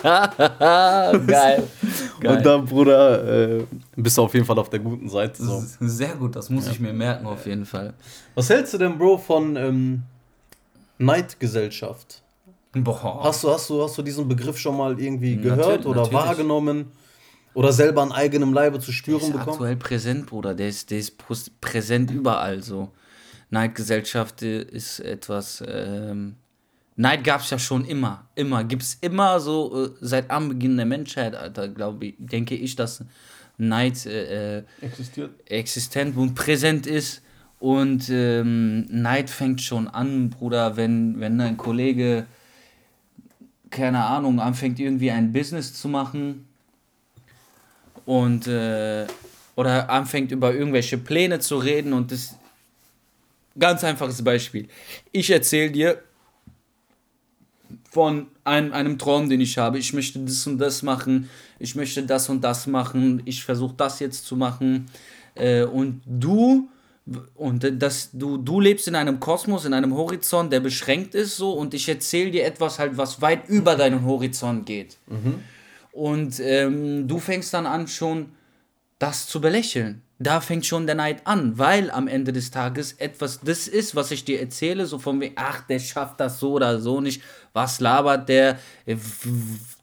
Geil. (laughs) Und dann, Bruder, äh, bist du auf jeden Fall auf der guten Seite. So. Sehr gut, das muss ich mir merken auf jeden Fall. Was hältst du denn, Bro, von ähm, Neidgesellschaft? Boah. Hast du, hast, du, hast du diesen Begriff schon mal irgendwie gehört Natürlich, oder natürlich. wahrgenommen? Oder selber an eigenem Leibe zu spüren ist bekommen? aktuell präsent, Bruder. Der ist, der ist präsent überall so. Neidgesellschaft ist etwas. Ähm, Neid gab es ja schon immer. Immer. Gibt es immer so äh, seit Anbeginn der Menschheit, Alter, glaube ich, denke ich, dass Neid äh, äh, Existiert. existent und präsent ist. Und ähm, Neid fängt schon an, Bruder, wenn, wenn ein Kollege, keine Ahnung, anfängt irgendwie ein Business zu machen und äh, oder anfängt über irgendwelche Pläne zu reden und das ganz einfaches Beispiel. Ich erzähle dir von einem, einem Traum, den ich habe. Ich möchte das und das machen. Ich möchte das und das machen. Ich versuche das jetzt zu machen. Äh, und du und das du du lebst in einem Kosmos, in einem Horizont, der beschränkt ist so und ich erzähle dir etwas halt, was weit über deinen Horizont geht. Und ähm, du fängst dann an schon das zu belächeln. Da fängt schon der Neid an, weil am Ende des Tages etwas das ist, was ich dir erzähle, so von wegen, ach, der schafft das so oder so nicht. Was labert der? Äh,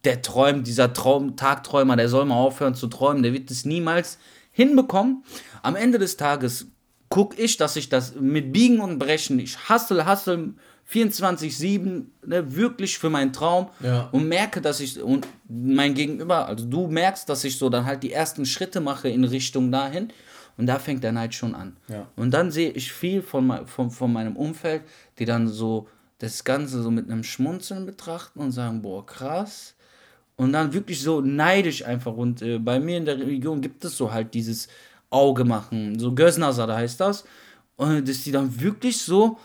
Der träumt, dieser Traum, Tagträumer, der soll mal aufhören zu träumen, der wird es niemals hinbekommen. Am Ende des Tages gucke ich, dass ich das mit Biegen und Brechen, ich hustle, hustle 24-7, ne, wirklich für meinen Traum Ja. und merke, dass ich, und mein Gegenüber, also du merkst, dass ich so dann halt die ersten Schritte mache in Richtung dahin und da fängt der Neid schon an. Ja. Und dann sehe ich viel von, von, von meinem Umfeld, die dann so das Ganze so mit einem Schmunzeln betrachten und sagen, boah, krass. Und dann wirklich so neidisch einfach. Und äh, bei mir in der Religion gibt es so halt dieses Auge machen, so Gösnasada heißt das. Und dass die dann wirklich so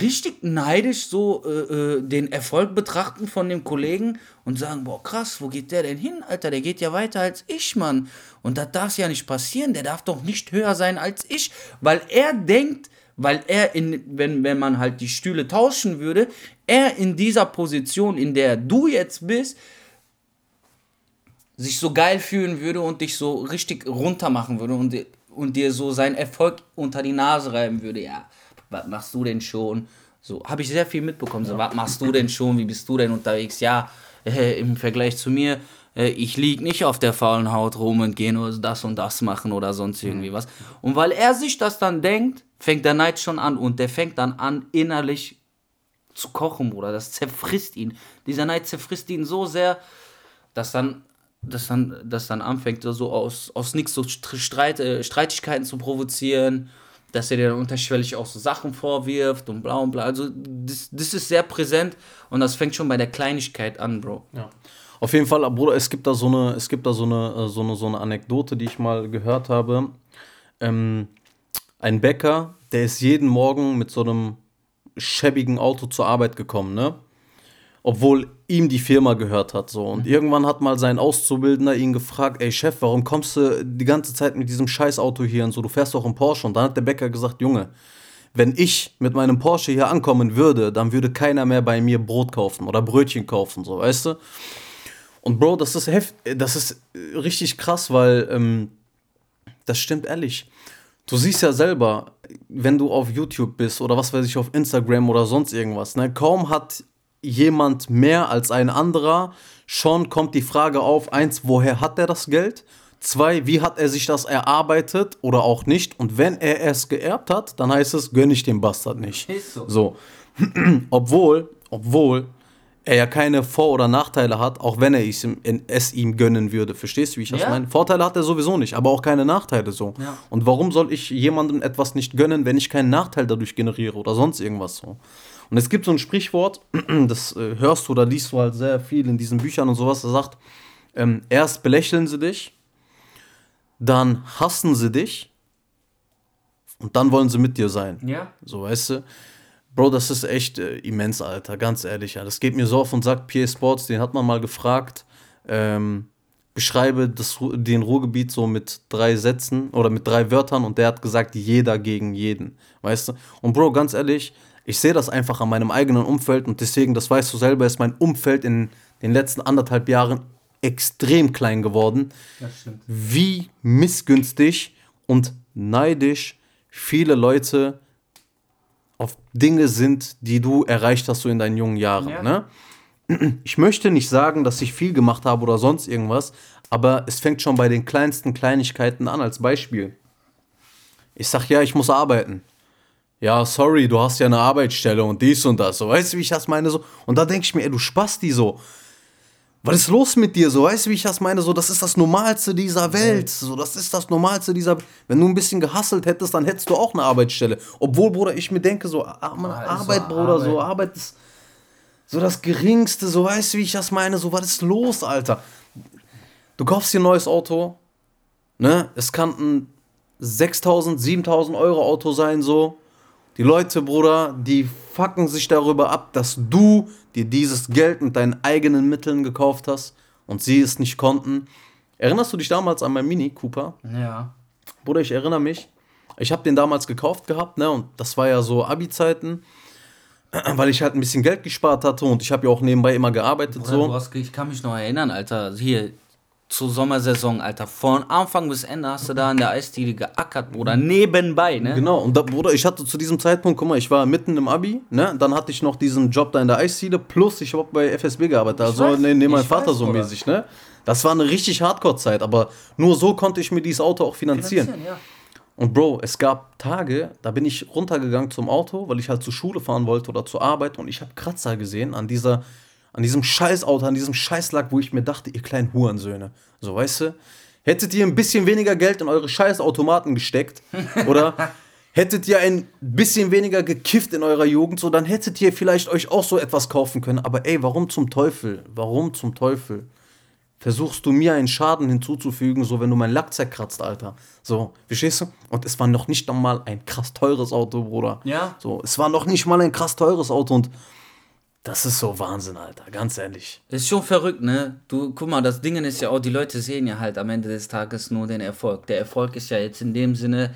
richtig neidisch so äh, äh, den Erfolg betrachten von dem Kollegen und sagen, boah krass, wo geht der denn hin, Alter, der geht ja weiter als ich, Mann. Und das darf ja nicht passieren, der darf doch nicht höher sein als ich, weil er denkt, weil er in, wenn, wenn man halt die Stühle tauschen würde, er in dieser Position, in der du jetzt bist, sich so geil fühlen würde und dich so richtig runter machen würde und, und dir so seinen Erfolg unter die Nase reiben würde. Ja, was machst du denn schon? So, habe ich sehr viel mitbekommen. So, was machst du denn schon? Wie bist du denn unterwegs? Ja, äh, im Vergleich zu mir, äh, ich lieg nicht auf der faulen Haut rum und gehe nur das und das machen oder sonst irgendwie was. Und weil er sich das dann denkt, fängt der Neid schon an und der fängt dann an, innerlich zu kochen, Bruder. Das zerfrisst ihn. Dieser Neid zerfrisst ihn so sehr, dass dann, dass dann, dass dann anfängt, so aus, aus nichts so Streit, äh, Streitigkeiten zu provozieren, dass er dir dann unterschwellig auch so Sachen vorwirft und bla und bla. Also, das, das ist sehr präsent und das fängt schon bei der Kleinigkeit an, Bro. Ja. Auf jeden Fall, Bruder, es gibt da so eine, es gibt da so eine, äh, so eine, so eine Anekdote, die ich mal gehört habe. Ähm, ein Bäcker, der ist jeden Morgen mit so einem schäbigen Auto zur Arbeit gekommen, ne? Obwohl ihm die Firma gehört hat, so. Und irgendwann hat mal sein Auszubildender ihn gefragt, ey Chef, warum kommst du die ganze Zeit mit diesem Scheißauto hier und so? Du fährst doch einen Porsche. Und dann hat der Bäcker gesagt, Junge, wenn ich mit meinem Porsche hier ankommen würde, dann würde keiner mehr bei mir Brot kaufen oder Brötchen kaufen, so, weißt du? Und Bro, das ist heft, das ist richtig krass, weil ähm, das stimmt ehrlich. Du siehst ja selber, wenn du auf YouTube bist oder was weiß ich, auf Instagram oder sonst irgendwas, ne, kaum hat jemand mehr als ein anderer, schon kommt die Frage auf, eins, woher hat er das Geld? Zwei, wie hat er sich das erarbeitet oder auch nicht? Und wenn er es geerbt hat, dann heißt es, gönn ich dem Bastard nicht. Ist so. So. (clears throat) obwohl, obwohl er ja keine Vor- oder Nachteile hat, auch wenn er es ihm, gönnen würde. Verstehst du, wie ich das Ja. meine? Vorteile hat er sowieso nicht, aber auch keine Nachteile so. Ja. Und warum soll ich jemandem etwas nicht gönnen, wenn ich keinen Nachteil dadurch generiere oder sonst irgendwas so? Und es gibt so ein Sprichwort, (clears throat) das äh, hörst du oder liest du halt sehr viel in diesen Büchern und sowas, das sagt, ähm, erst belächeln sie dich, dann hassen sie dich und dann wollen sie mit dir sein. Ja. So, weißt du? Bro, das ist echt äh, immens, Alter, ganz ehrlich. Ja. Das geht mir so auf und sagt PA Sports, den hat man mal gefragt, ähm, beschreibe das, den Ruhrgebiet so mit drei Sätzen oder mit drei Wörtern und der hat gesagt, jeder gegen jeden, weißt du? Und Bro, ganz ehrlich, ich sehe das einfach an meinem eigenen Umfeld und deswegen, das weißt du selber, ist mein Umfeld in den letzten anderthalb Jahren extrem klein geworden wie missgünstig und neidisch viele Leute auf Dinge sind, die du erreicht hast so in deinen jungen Jahren. Ja. Ne? Ich möchte nicht sagen, dass ich viel gemacht habe oder sonst irgendwas, aber es fängt schon bei den kleinsten Kleinigkeiten an als Beispiel. Ich sag ja, ich muss arbeiten. Ja, sorry, du hast ja eine Arbeitsstelle und dies und das. So, weißt du, wie ich das meine? So, und da denke ich mir, ey, du Spasti so. Was ist los mit dir? So, weißt du, wie ich das meine? So, das ist das Normalste dieser Welt. So, das ist das Normalste dieser Wenn du ein bisschen gehasselt hättest, dann hättest du auch eine Arbeitsstelle. Obwohl, Bruder, ich mir denke, so, ah, Ah, Arbeit, so Bruder, so, Arbeit. Arbeit ist so das Geringste. So, weißt du, wie ich das meine? So, was ist los, Alter? Du kaufst dir ein neues Auto, ne? Es kann ein 6000, 7000 Euro Auto sein, so. Die Leute, Bruder, die fucken sich darüber ab, dass du dir dieses Geld mit deinen eigenen Mitteln gekauft hast und sie es nicht konnten. Erinnerst du dich damals an mein Mini Cooper? Ja. Bruder, ich erinnere mich. Ich habe den damals gekauft gehabt, ne? Und das war ja so Abi-Zeiten, (clears throat) weil ich halt ein bisschen Geld gespart hatte und ich habe ja auch nebenbei immer gearbeitet. Bruder, so. hast, ich kann mich noch erinnern, Alter. Hier zur Sommersaison, Alter. Von Anfang bis Ende hast du da in der Eisdiele geackert, Bruder. Nebenbei, ne? Genau, und da, Bruder, ich hatte zu diesem Zeitpunkt, guck mal, ich war mitten im Abi, ne? Dann hatte ich noch diesen Job da in der Eisdiele, plus ich habe bei FSB gearbeitet, also weiß, ne, ne, mein Vater weiß, so Bruder. mäßig, ne? Das war eine richtig Hardcore-Zeit, aber nur so konnte ich mir dieses Auto auch finanzieren. Finanzieren, ja. Und Bro, es gab Tage, da bin ich runtergegangen zum Auto, weil ich halt zur Schule fahren wollte oder zur Arbeit und ich habe Kratzer gesehen an dieser, an diesem Scheißauto, an diesem Scheißlack, wo ich mir dachte, ihr kleinen Hurensöhne. So, weißt du? Hättet ihr ein bisschen weniger Geld in eure Scheißautomaten gesteckt (laughs) oder hättet ihr ein bisschen weniger gekifft in eurer Jugend, so, dann hättet ihr vielleicht euch auch so etwas kaufen können. Aber ey, warum zum Teufel? Warum zum Teufel? versuchst du mir einen Schaden hinzuzufügen, so wenn du meinen Lack zerkratzt, Alter. So, verstehst du? Und es war noch nicht einmal ein krass teures Auto, Bruder. Ja. So, es war noch nicht mal ein krass teures Auto und das ist so Wahnsinn, Alter, ganz ehrlich. Ist schon verrückt, ne? Du, guck mal, das Ding ist ja auch, die Leute sehen ja halt am Ende des Tages nur den Erfolg. Der Erfolg ist ja jetzt in dem Sinne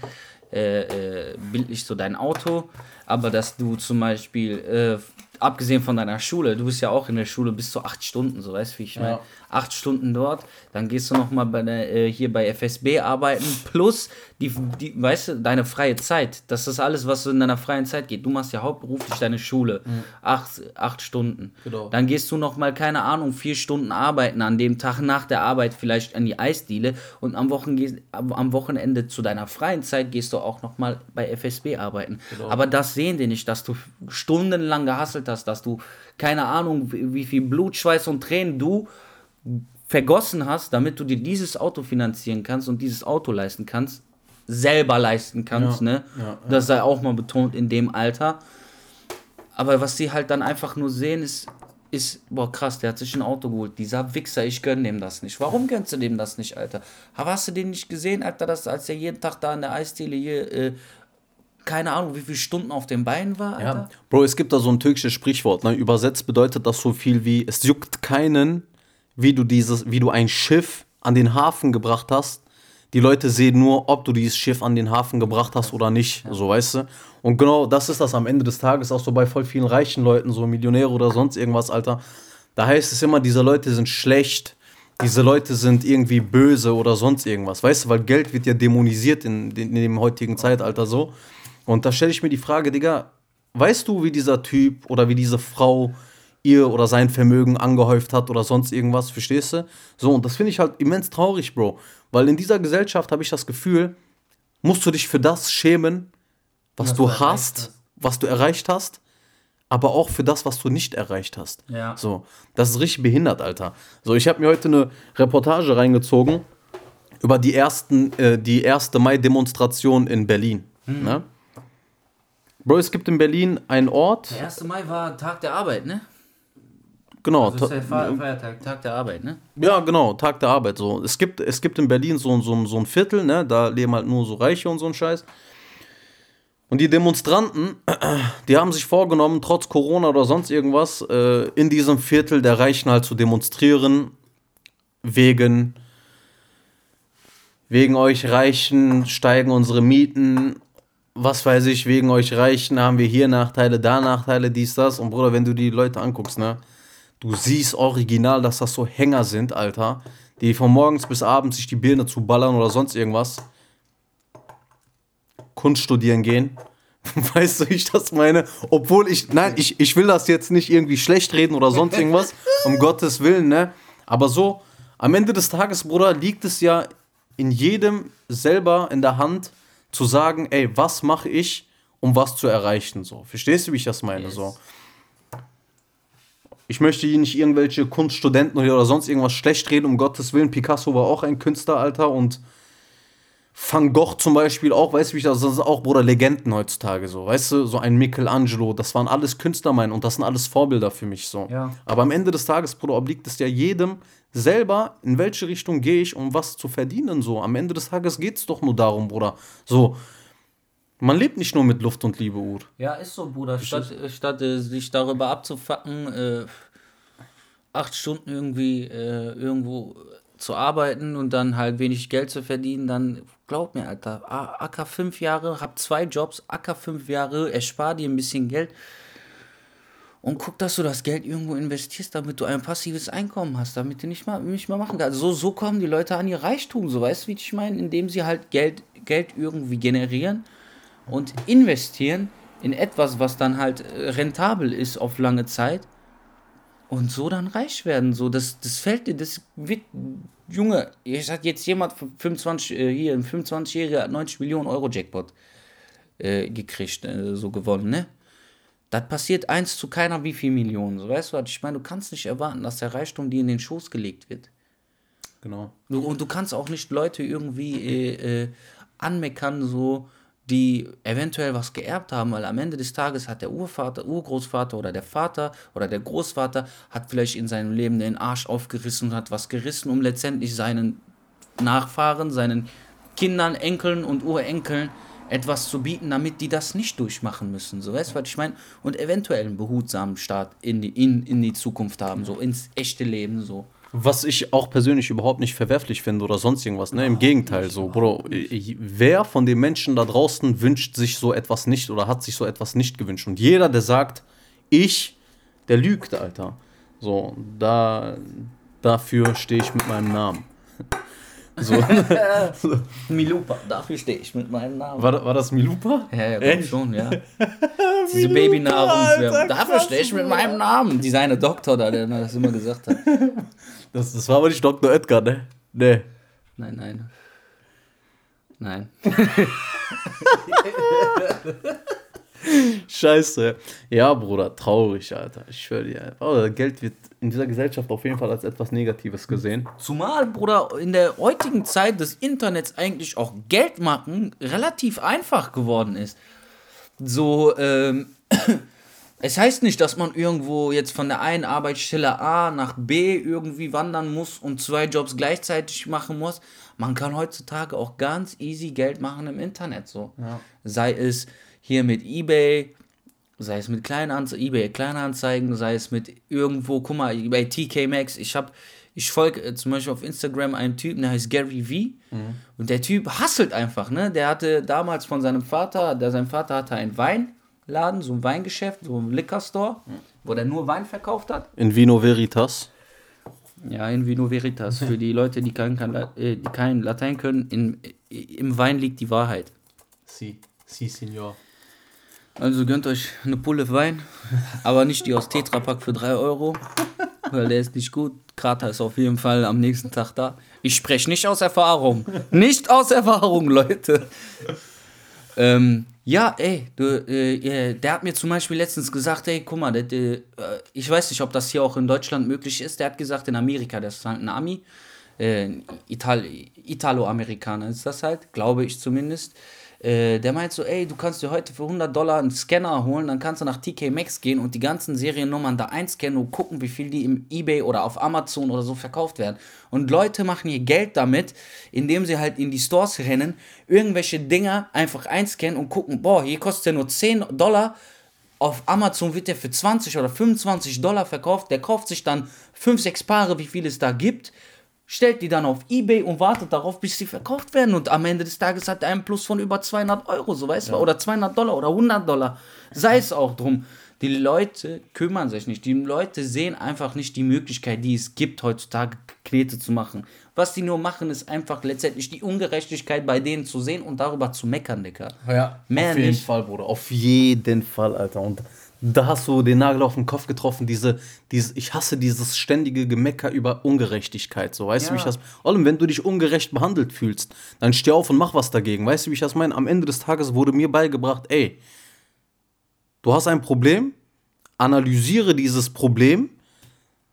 äh, äh, bildlich so dein Auto, aber dass du zum Beispiel äh, abgesehen von deiner Schule, du bist ja auch in der Schule bis zu acht Stunden, so weißt du, wie ich meine. Ja. Acht Stunden dort, dann gehst du nochmal bei der, äh, hier bei FSB arbeiten, plus die, die, weißt du, deine freie Zeit. Das ist alles, was so in deiner freien Zeit geht. Du machst ja hauptberuflich deine Schule. Acht, acht Stunden. Genau. Dann gehst du nochmal, keine Ahnung, vier Stunden arbeiten an dem Tag nach der Arbeit vielleicht an die Eisdiele und am, Wochen, am Wochenende zu deiner freien Zeit gehst du auch nochmal bei FSB arbeiten. Aber das sehen die nicht, dass du stundenlang gehasselt hast, dass du keine Ahnung, wie viel Blut, Schweiß und Tränen du vergossen hast, damit du dir dieses Auto finanzieren kannst und dieses Auto leisten kannst, selber leisten kannst, Ja, ne? ja, ja. Das sei auch mal betont in dem Alter. Aber was sie halt dann einfach nur sehen, ist, ist, boah, krass, der hat sich ein Auto geholt. Dieser Wichser, ich gönn dem das nicht. Warum gönnst du dem das nicht, Alter? Aber hast du den nicht gesehen, Alter, dass, als er jeden Tag da in der Eisdiele hier, äh, keine Ahnung, wie viele Stunden auf den Beinen war, Alter? Ja. Bro, es gibt da so ein türkisches Sprichwort, ne? Übersetzt bedeutet das so viel wie, es juckt keinen, wie du dieses, wie du ein Schiff an den Hafen gebracht hast. Die Leute sehen nur, ob du dieses Schiff an den Hafen gebracht hast oder nicht, so weißt du. Und genau das ist das am Ende des Tages auch so bei voll vielen reichen Leuten, so Millionäre oder sonst irgendwas, Alter. Da heißt es immer, diese Leute sind schlecht, diese Leute sind irgendwie böse oder sonst irgendwas, weißt du, weil Geld wird ja dämonisiert in, in, in dem heutigen Zeitalter so. Und da stelle ich mir die Frage, Digga, weißt du, wie dieser Typ oder wie diese Frau ihr oder sein Vermögen angehäuft hat oder sonst irgendwas, verstehst du? So, und das finde ich halt immens traurig, Bro. Weil in dieser Gesellschaft habe ich das Gefühl, musst du dich für das schämen, was, du du hast, hast. was du erreicht hast, aber auch für das, was du nicht erreicht hast. Ja. So, das ist richtig behindert, Alter. So, ich habe mir heute eine Reportage reingezogen über die ersten, äh, die erste Mai-Demonstration in Berlin. Mhm. Ne? Bro, es gibt in Berlin einen Ort, Der 1. Mai war Tag der Arbeit, ne? Genau, Das ist der Fe- Feiertag, Tag der Arbeit, ne? ja, genau, Tag der Arbeit. So. Es, gibt, es gibt in Berlin so, so, so ein Viertel, ne? da leben halt nur so Reiche und so ein Scheiß. Und die Demonstranten, (clears throat) die haben sich vorgenommen, trotz Corona oder sonst irgendwas, äh, in diesem Viertel der Reichen halt zu demonstrieren, wegen, wegen euch Reichen steigen unsere Mieten, was weiß ich, wegen euch Reichen haben wir hier Nachteile, da Nachteile, dies, das. Und Bruder, wenn du die Leute anguckst, ne, du siehst original, dass das so Hänger sind, Alter, die von morgens bis abends sich die Birne zu ballern oder sonst irgendwas. Kunst studieren gehen. (laughs) Weißt du, wie ich das meine? Obwohl ich, nein, ich, ich will das jetzt nicht irgendwie schlecht reden oder sonst irgendwas, (laughs) um Gottes Willen, ne? Aber so, am Ende des Tages, Bruder, liegt es ja in jedem selber in der Hand, zu sagen, ey, was mache ich, um was zu erreichen, so. Verstehst du, wie ich das meine, Yes. so? Ich möchte hier nicht irgendwelche Kunststudenten oder sonst irgendwas schlecht reden, um Gottes Willen. Picasso war auch ein Künstler, Alter, und Van Gogh zum Beispiel auch, weißt du, wie ich das, das sind auch, Bruder, Legenden heutzutage so, weißt du, so ein Michelangelo, das waren alles Künstler, mein, und das sind alles Vorbilder für mich so. Ja. Aber am Ende des Tages, Bruder, obliegt es ja jedem selber, in welche Richtung gehe ich, um was zu verdienen, so. Am Ende des Tages geht es doch nur darum, Bruder, so. Man lebt nicht nur mit Luft und Liebe, Uhr. Ja, ist so, Bruder. Statt, statt äh, sich darüber abzufacken, äh, acht Stunden irgendwie äh, irgendwo zu arbeiten und dann halt wenig Geld zu verdienen, dann glaub mir, Alter, acker fünf Jahre, hab zwei Jobs, acker fünf Jahre, erspar dir ein bisschen Geld und guck, dass du das Geld irgendwo investierst, damit du ein passives Einkommen hast, damit du nicht mal, nicht mal machen kannst. So, so kommen die Leute an ihr Reichtum, so weißt du, wie ich meine, indem sie halt Geld, Geld irgendwie generieren und investieren in etwas, was dann halt äh, rentabel ist auf lange Zeit und so dann reich werden. So, das, das fällt dir, das wird, Junge, ich hat jetzt jemand für 25, äh, hier, ein 25-Jähriger hat 90 Millionen Euro Jackpot äh, gekriegt, äh, so gewonnen, ne? Das passiert eins zu keiner wie viel Millionen. So, weißt du was? Ich meine, du kannst nicht erwarten, dass der Reichtum dir in den Schoß gelegt wird. Genau. Du, und du kannst auch nicht Leute irgendwie äh, äh, anmeckern, so, die eventuell was geerbt haben, weil am Ende des Tages hat der Urvater, Urgroßvater oder der Vater oder der Großvater hat vielleicht in seinem Leben den Arsch aufgerissen und hat was gerissen, um letztendlich seinen Nachfahren, seinen Kindern, Enkeln und Urenkeln etwas zu bieten, damit die das nicht durchmachen müssen. So, weißt du, was ich meine? Und eventuell einen behutsamen Start in die, in, in die Zukunft haben, so ins echte Leben, so. Was ich auch persönlich überhaupt nicht verwerflich finde oder sonst irgendwas, ne? Im Gegenteil, so, Bro, wer von den Menschen da draußen wünscht sich so etwas nicht oder hat sich so etwas nicht gewünscht? Und jeder, der sagt, ich der lügt, Alter. So, da, dafür stehe ich mit meinem Namen. (laughs) So. (laughs) Milupa, dafür stehe ich mit meinem Namen. War, war das Milupa? Ja, ja, glaub schon, ja. (laughs) Diese Babynahrungswerbung. Dafür stehe ich mit meinem Namen. Eine Doktor da, der das immer gesagt hat. Das, das war aber nicht Dr. Edgar, ne? Ne. Nein, nein. Nein. (laughs) Scheiße. Ja, Bruder, traurig, Alter. Ich schwöre dir. Aber Geld wird in dieser Gesellschaft auf jeden Fall als etwas Negatives gesehen. Zumal, Bruder, in der heutigen Zeit des Internets eigentlich auch Geld machen relativ einfach geworden ist. So, ähm, es heißt nicht, dass man irgendwo jetzt von der einen Arbeitsstelle A nach B irgendwie wandern muss und zwei Jobs gleichzeitig machen muss. Man kann heutzutage auch ganz easy Geld machen im Internet. So. Sei es hier mit Ebay, sei es mit Kleinanzeigen, eBay Kleinanzeigen, sei es mit irgendwo, guck mal, bei TK Maxx, ich hab, ich folge äh, zum Beispiel auf Instagram einen Typen, der heißt Gary V. Und der Typ hasselt einfach, ne? Der hatte damals von seinem Vater, der sein Vater hatte einen Weinladen, so ein Weingeschäft, so ein Liquor Store, wo der nur Wein verkauft hat. In Vino Veritas. Ja, in Vino Veritas. Für die Leute, die kein, äh, die kein Latein können, in, im Wein liegt die Wahrheit. Si, si, Signor. Also gönnt euch eine Pulle Wein, aber nicht die aus Tetrapack für 3 Euro, weil der ist nicht gut. Krater ist auf jeden Fall am nächsten Tag da. Ich spreche nicht aus Erfahrung. Nicht aus Erfahrung, Leute. Ähm, ja, ey, du, äh, äh, der hat mir zum Beispiel letztens gesagt, ey, guck mal, der, der, äh, ich weiß nicht, ob das hier auch in Deutschland möglich ist. Der hat gesagt, in Amerika, das ist halt ein Ami, äh, Ital Italo-Amerikaner ist das halt, glaube ich zumindest. Äh, der meint so, ey, du kannst dir heute für 100 Dollar einen Scanner holen, dann kannst du nach TK Maxx gehen und die ganzen Seriennummern da einscannen und gucken, wie viel die im Ebay oder auf Amazon oder so verkauft werden. Und Leute machen ihr Geld damit, indem sie halt in die Stores rennen, irgendwelche Dinger einfach einscannen und gucken, boah, hier kostet der nur 10 Dollar, auf Amazon wird der für 20 oder 25 Dollar verkauft. Der kauft sich dann 5, 6 Paare, wie viel es da gibt, stellt die dann auf Ebay und wartet darauf, bis sie verkauft werden. Und am Ende des Tages hat er einen Plus von über 200 Euro, so weißt du, oder 200 Dollar oder 100 Dollar. Sei es auch drum. Die Leute kümmern sich nicht. Die Leute sehen einfach nicht die Möglichkeit, die es gibt, heutzutage Knete zu machen. Was die nur machen, ist einfach letztendlich die Ungerechtigkeit bei denen zu sehen und darüber zu meckern, Dicker. Ja, Mehr auf jeden nicht. Fall, Bruder. Auf jeden Fall, Alter. Und da hast du den Nagel auf den Kopf getroffen. Diese, diese, ich hasse dieses ständige Gemecker über Ungerechtigkeit. So, weißt du, wie ich Ja. das. Allem, wenn du dich ungerecht behandelt fühlst, dann steh auf und mach was dagegen. Weißt du, wie ich das meine? Am Ende des Tages wurde mir beigebracht, ey, du hast ein Problem, analysiere dieses Problem,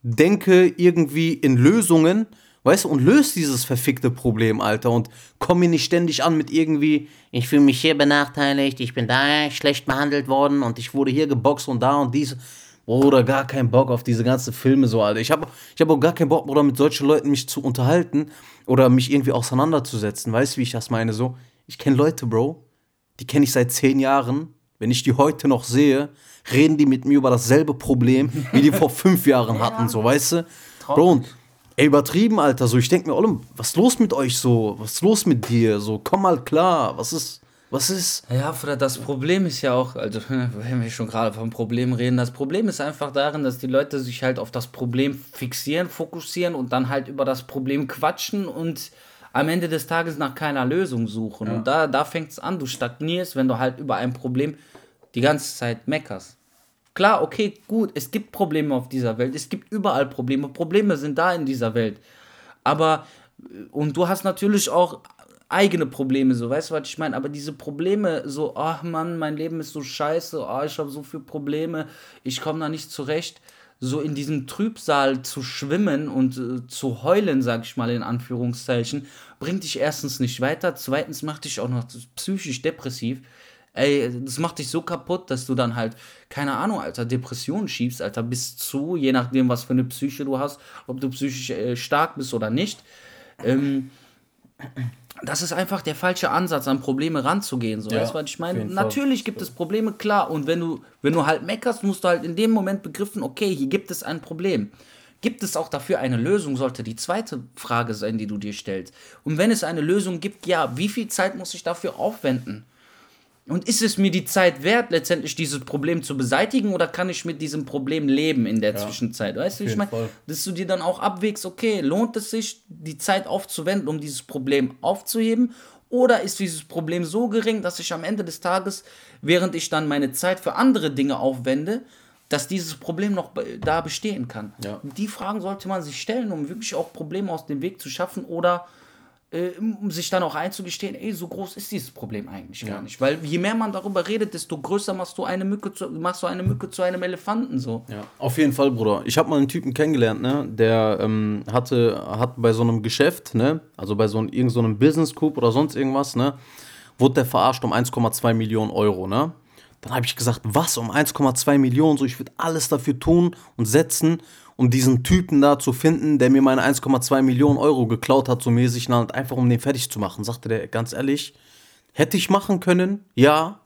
denke irgendwie in Lösungen, weißt du, und löst dieses verfickte Problem, Alter. Und komm mir nicht ständig an mit irgendwie, ich fühle mich hier benachteiligt, ich bin da schlecht behandelt worden und ich wurde hier geboxt und da und dies. Bruder, gar keinen Bock auf diese ganzen Filme so, Alter. Ich habe ich hab auch gar keinen Bock, Bruder, mit solchen Leuten mich zu unterhalten oder mich irgendwie auseinanderzusetzen. Weißt du, wie ich das meine? So, ich kenne Leute, Bro, die kenne ich seit zehn Jahren. Wenn ich die heute noch sehe, reden die mit mir über dasselbe Problem, wie die vor fünf Jahren hatten, so, weißt du? Bro, und, ey, übertrieben, Alter, so, ich denke mir, Olem, was ist los mit euch so? Was ist los mit dir? So, komm mal klar, was ist, was ist? Ja, Bruder, das Problem ist ja auch, also (laughs) wenn wir schon gerade vom Problem reden, das Problem ist einfach darin, dass die Leute sich halt auf das Problem fixieren, fokussieren und dann halt über das Problem quatschen und am Ende des Tages nach keiner Lösung suchen. Und da, da fängt es an, du stagnierst, wenn du halt über ein Problem die ganze Zeit meckerst. Klar, okay, gut, es gibt Probleme auf dieser Welt, es gibt überall Probleme, Probleme sind da in dieser Welt. Aber, äh, und du hast natürlich auch eigene Probleme, so, weißt du, was ich meine? Aber diese Probleme, so, ach Mann, mein Leben ist so scheiße, oh, ich habe so viele Probleme, ich komme da nicht zurecht, so in diesem Trübsal zu schwimmen und äh, zu heulen, sag ich mal in Anführungszeichen, bringt dich erstens nicht weiter, zweitens macht dich auch noch psychisch depressiv. Ey, das macht dich so kaputt, dass du dann halt, keine Ahnung, Alter, Depressionen schiebst, Alter, bis zu, je nachdem, was für eine Psyche du hast, ob du psychisch äh, stark bist oder nicht. Ähm, das ist einfach der falsche Ansatz, an Probleme ranzugehen. So, Ja, weißt du, was ich meine? jeden Fall. Natürlich gibt es Probleme, klar. Und wenn du, wenn du halt meckerst, musst du halt in dem Moment begriffen, okay, hier gibt es ein Problem. Gibt es auch dafür eine Lösung, sollte die zweite Frage sein, die du dir stellst. Und wenn es eine Lösung gibt, ja, wie viel Zeit muss ich dafür aufwenden? Und ist es mir die Zeit wert, letztendlich dieses Problem zu beseitigen oder kann ich mit diesem Problem leben in der Zwischenzeit? Weißt du, wie ich meine? Dass du dir dann auch abwägst, okay, lohnt es sich, die Zeit aufzuwenden, um dieses Problem aufzuheben? Oder ist dieses Problem so gering, dass ich am Ende des Tages, während ich dann meine Zeit für andere Dinge aufwende, dass dieses Problem noch da bestehen kann? Ja. Die Fragen sollte man sich stellen, um wirklich auch Probleme aus dem Weg zu schaffen oder äh, um sich dann auch einzugestehen, ey, so groß ist dieses Problem eigentlich gar nicht. Weil je mehr man darüber redet, desto größer machst du eine Mücke zu, machst du eine Mücke zu einem Elefanten so. Ja, auf jeden Fall, Bruder. Ich habe mal einen Typen kennengelernt, ne, der ähm, hatte, hat bei so einem Geschäft, ne, also bei so einem, irgend so einem Business Coup oder sonst irgendwas, ne, wurde der verarscht um 1,2 Millionen Euro, ne. Dann habe ich gesagt, was, um 1,2 Millionen? So, ich würde alles dafür tun und setzen, um diesen Typen da zu finden, der mir meine 1,2 Millionen Euro geklaut hat, so mäßig, einfach um den fertig zu machen. Sagte der, ganz ehrlich, hätte ich machen können, ja,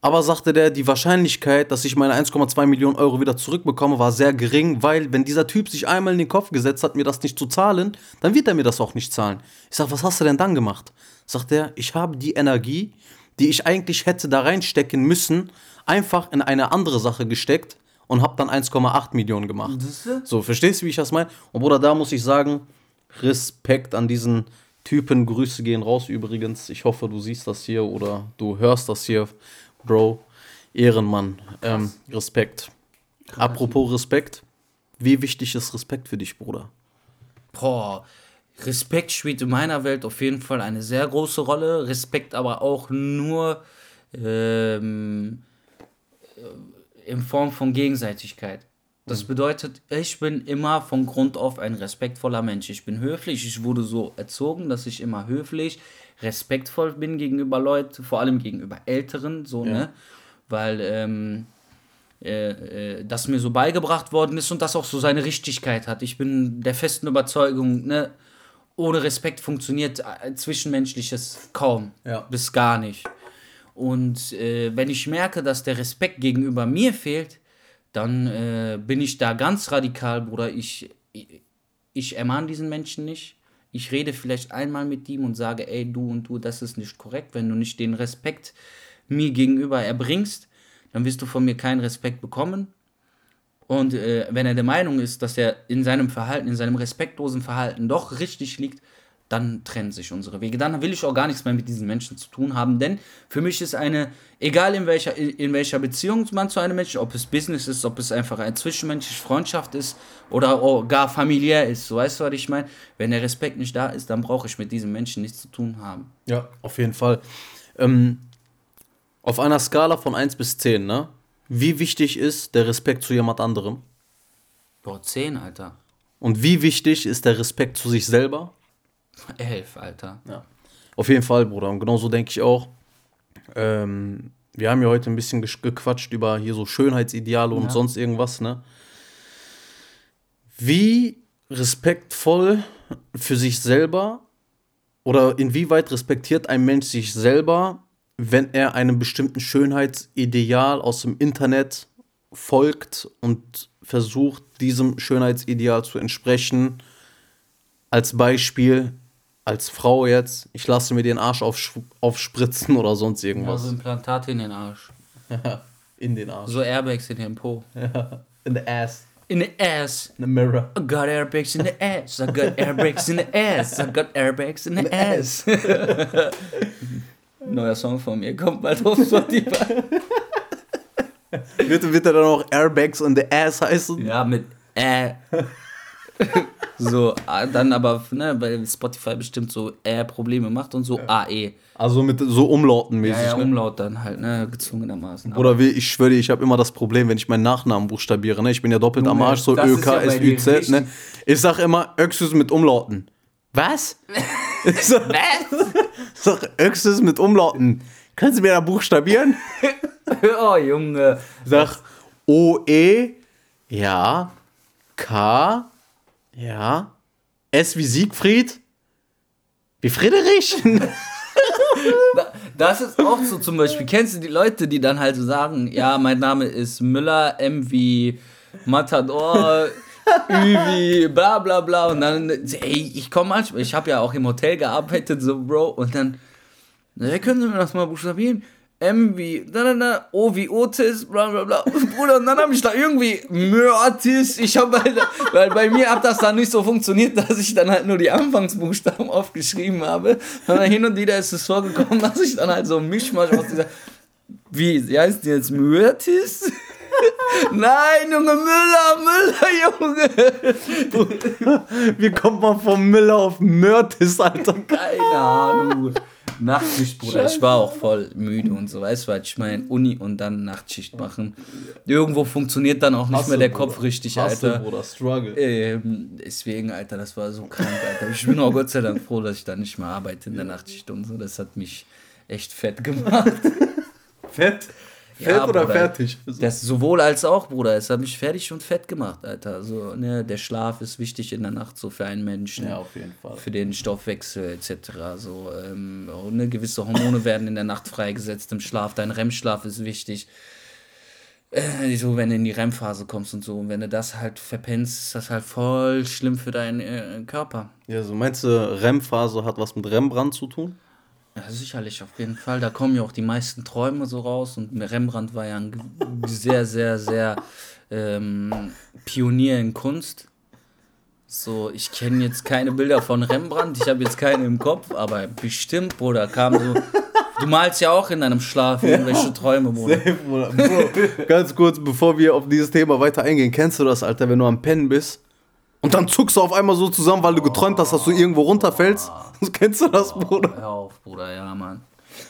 aber sagte der, die Wahrscheinlichkeit, dass ich meine 1,2 Millionen Euro wieder zurückbekomme, war sehr gering, weil wenn dieser Typ sich einmal in den Kopf gesetzt hat, mir das nicht zu zahlen, dann wird er mir das auch nicht zahlen. Ich sag, was hast du denn dann gemacht? Sagt er, ich habe die Energie, die ich eigentlich hätte da reinstecken müssen, einfach in eine andere Sache gesteckt und habe dann 1,8 Millionen gemacht. So, verstehst du, wie ich das meine? Und Bruder, da muss ich sagen, Respekt an diesen Typen. Grüße gehen raus übrigens. Ich hoffe, du siehst das hier oder du hörst das hier. Bro, Ehrenmann. Ähm, Respekt. Apropos Respekt. Wie wichtig ist Respekt für dich, Bruder? Boah, Respekt spielt in meiner Welt auf jeden Fall eine sehr große Rolle. Respekt aber auch nur ähm, äh, in Form von Gegenseitigkeit. Das bedeutet, ich bin immer von Grund auf ein respektvoller Mensch. Ich bin höflich, ich wurde so erzogen, dass ich immer höflich, respektvoll bin gegenüber Leuten, vor allem gegenüber Älteren, so, ne? Weil ähm, äh, äh, das mir so beigebracht worden ist und das auch so seine Richtigkeit hat. Ich bin der festen Überzeugung, ne, ohne Respekt funktioniert äh, Zwischenmenschliches kaum, Ja. bis gar nicht. Und äh, wenn ich merke, dass der Respekt gegenüber mir fehlt, dann äh, bin ich da ganz radikal, Bruder. Ich, ich, ich ermahne diesen Menschen nicht. Ich rede vielleicht einmal mit ihm und sage, ey, du und du, das ist nicht korrekt. Wenn du nicht den Respekt mir gegenüber erbringst, dann wirst du von mir keinen Respekt bekommen. Und äh, wenn er der Meinung ist, dass er in seinem Verhalten, in seinem respektlosen Verhalten doch richtig liegt, dann trennen sich unsere Wege. Dann will ich auch gar nichts mehr mit diesen Menschen zu tun haben, denn für mich ist eine, egal in welcher, in welcher Beziehung man zu einem Menschen, ob es Business ist, ob es einfach eine zwischenmenschliche Freundschaft ist oder gar familiär ist, so weißt du, was ich meine? Wenn der Respekt nicht da ist, dann brauche ich mit diesem Menschen nichts zu tun haben. Ja, auf jeden Fall. Ähm, auf einer Skala von 1 bis 10, ne? Wie wichtig ist der Respekt zu jemand anderem? Boah, 10, Alter. Und wie wichtig ist der Respekt zu sich selber? 11, Alter. Ja. Auf jeden Fall, Bruder. Und genauso denke ich auch. Ähm, wir haben ja heute ein bisschen gequatscht über hier so Schönheitsideale und Ja. sonst irgendwas, ne? Wie respektvoll für sich selber oder inwieweit respektiert ein Mensch sich selber, wenn er einem bestimmten Schönheitsideal aus dem Internet folgt und versucht, diesem Schönheitsideal zu entsprechen? Als Beispiel, als Frau jetzt, ich lasse mir den Arsch aufsch aufspritzen oder sonst irgendwas. Also Implantate in den Arsch. in den Arsch. So Airbags in den Po. In the ass. In the ass. In the mirror. I got airbags in the ass. I got airbags in the ass. I got airbags in the ass. (laughs) Neuer Song von mir kommt bald auf Spotify. Wird, wird er dann auch Airbags in the ass heißen? Ja, mit äh. (laughs) so, ah, dann aber, ne, weil Spotify bestimmt so äh Probleme macht und so AE. Also mit so Umlautenmäßig. Ja, ja, ne? Umlaut dann halt, ne, gezwungenermaßen. Oder wie, ich schwöre dir, ich habe immer das Problem, wenn ich meinen Nachnamen buchstabiere, ne? Ich bin ja doppelt am Arsch, so das Ö, ist ja K, bei S, dir Ü, Z, ne? Ich sag immer Öxus mit Umlauten. Was? ich sag, (laughs) Was? ich sag Öxus mit Umlauten. Können Sie mir da buchstabieren? (laughs) oh, Junge. Sag O, E, ja, K, ja, S wie Siegfried, wie Friedrich. (laughs) Da- Das ist auch so zum Beispiel. Kennst du die Leute, die dann halt so sagen, ja, mein Name ist Müller, M wie Matador, Ü wie bla bla bla. Und dann, ey, ich komme manchmal, ich habe ja auch im Hotel gearbeitet, so Bro, und dann, na, können Sie mir das mal buchstabieren? M wie, na, na, na, O wie Otis, bla bla bla. (laughs) Bruder, und dann habe ich da irgendwie Mörtis. Ich habe halt, weil bei mir hat das dann nicht so funktioniert, dass ich dann halt nur die Anfangsbuchstaben (laughs) aufgeschrieben habe. Sondern hin und wieder ist es vorgekommen, (laughs) dass ich dann halt so ein Mischmasch aus dieser, wie, sie heißt die jetzt Mörtis? Nein, Junge, Müller, Müller, Junge. Wie kommt man vom Müller auf Mörtis, Alter? Keine Ahnung. Nachtschicht, Bruder. Ich war auch voll müde und so. Weißt du, was ich meine? Uni und dann Nachtschicht machen. Irgendwo funktioniert dann auch nicht mehr der Kopf richtig, Alter. Bruder, Struggle. Ähm, deswegen, Alter, das war so krank, Alter. Ich bin auch Gott sei Dank froh, dass ich da nicht mehr arbeite in der Nachtschicht und so. Das hat mich echt fett gemacht. (laughs) Fett? Fett Ja, oder Bruder. fertig? Das sowohl als auch, Bruder. Es hat mich fertig und fett gemacht, Alter. Also, ne, der Schlaf ist wichtig in der Nacht so für einen Menschen. Ja, auf jeden Fall. Für den Stoffwechsel etc. So, ähm, ne, gewisse Hormone (laughs) werden in der Nacht freigesetzt im Schlaf. Dein REM-Schlaf ist wichtig. Äh, so, wenn du in die REM-Phase kommst und so. Und wenn du das halt verpennst, ist das halt voll schlimm für deinen äh, Körper. Ja, so meinst du, REM-Phase hat was mit Rembrandt zu tun? Ja, sicherlich, auf jeden Fall. Da kommen ja auch die meisten Träume so raus. Und Rembrandt war ja ein sehr, sehr, sehr ähm, Pionier in Kunst. So, ich kenne jetzt keine Bilder von Rembrandt, ich habe jetzt keine im Kopf, aber bestimmt, Bruder, kam so. Du malst ja auch in deinem Schlaf irgendwelche Träume, Bruder. Bro, ganz kurz, bevor wir auf dieses Thema weiter eingehen, kennst du das, Alter, wenn du am Pennen bist und dann zuckst du auf einmal so zusammen, weil du geträumt hast, dass du irgendwo runterfällst? (laughs) Kennst du das, Bruder? Hör auf, Bruder, ja, Mann.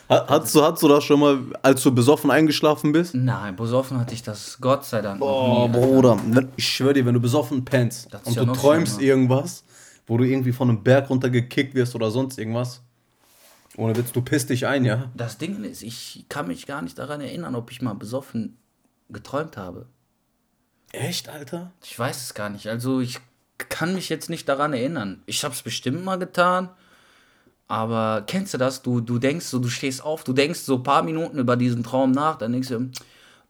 Ha- Hattest du, hattest du das schon mal, als du besoffen eingeschlafen bist? Nein, besoffen hatte ich das Gott sei Dank Oh, nie. Bruder, ich schwöre dir, wenn du besoffen pennst Das und ja du träumst schlimmer. irgendwas, wo du irgendwie von einem Berg runtergekickt wirst oder sonst irgendwas, ohne Witz, du pisst dich ein, ja? Das Ding ist, ich kann mich gar nicht daran erinnern, ob ich mal besoffen geträumt habe. Echt, Alter? Ich weiß es gar nicht. Also ich kann mich jetzt nicht daran erinnern. Ich habe es bestimmt mal getan. Aber kennst du das? Du, du denkst so, du stehst auf, du denkst so ein paar Minuten über diesen Traum nach, dann denkst du,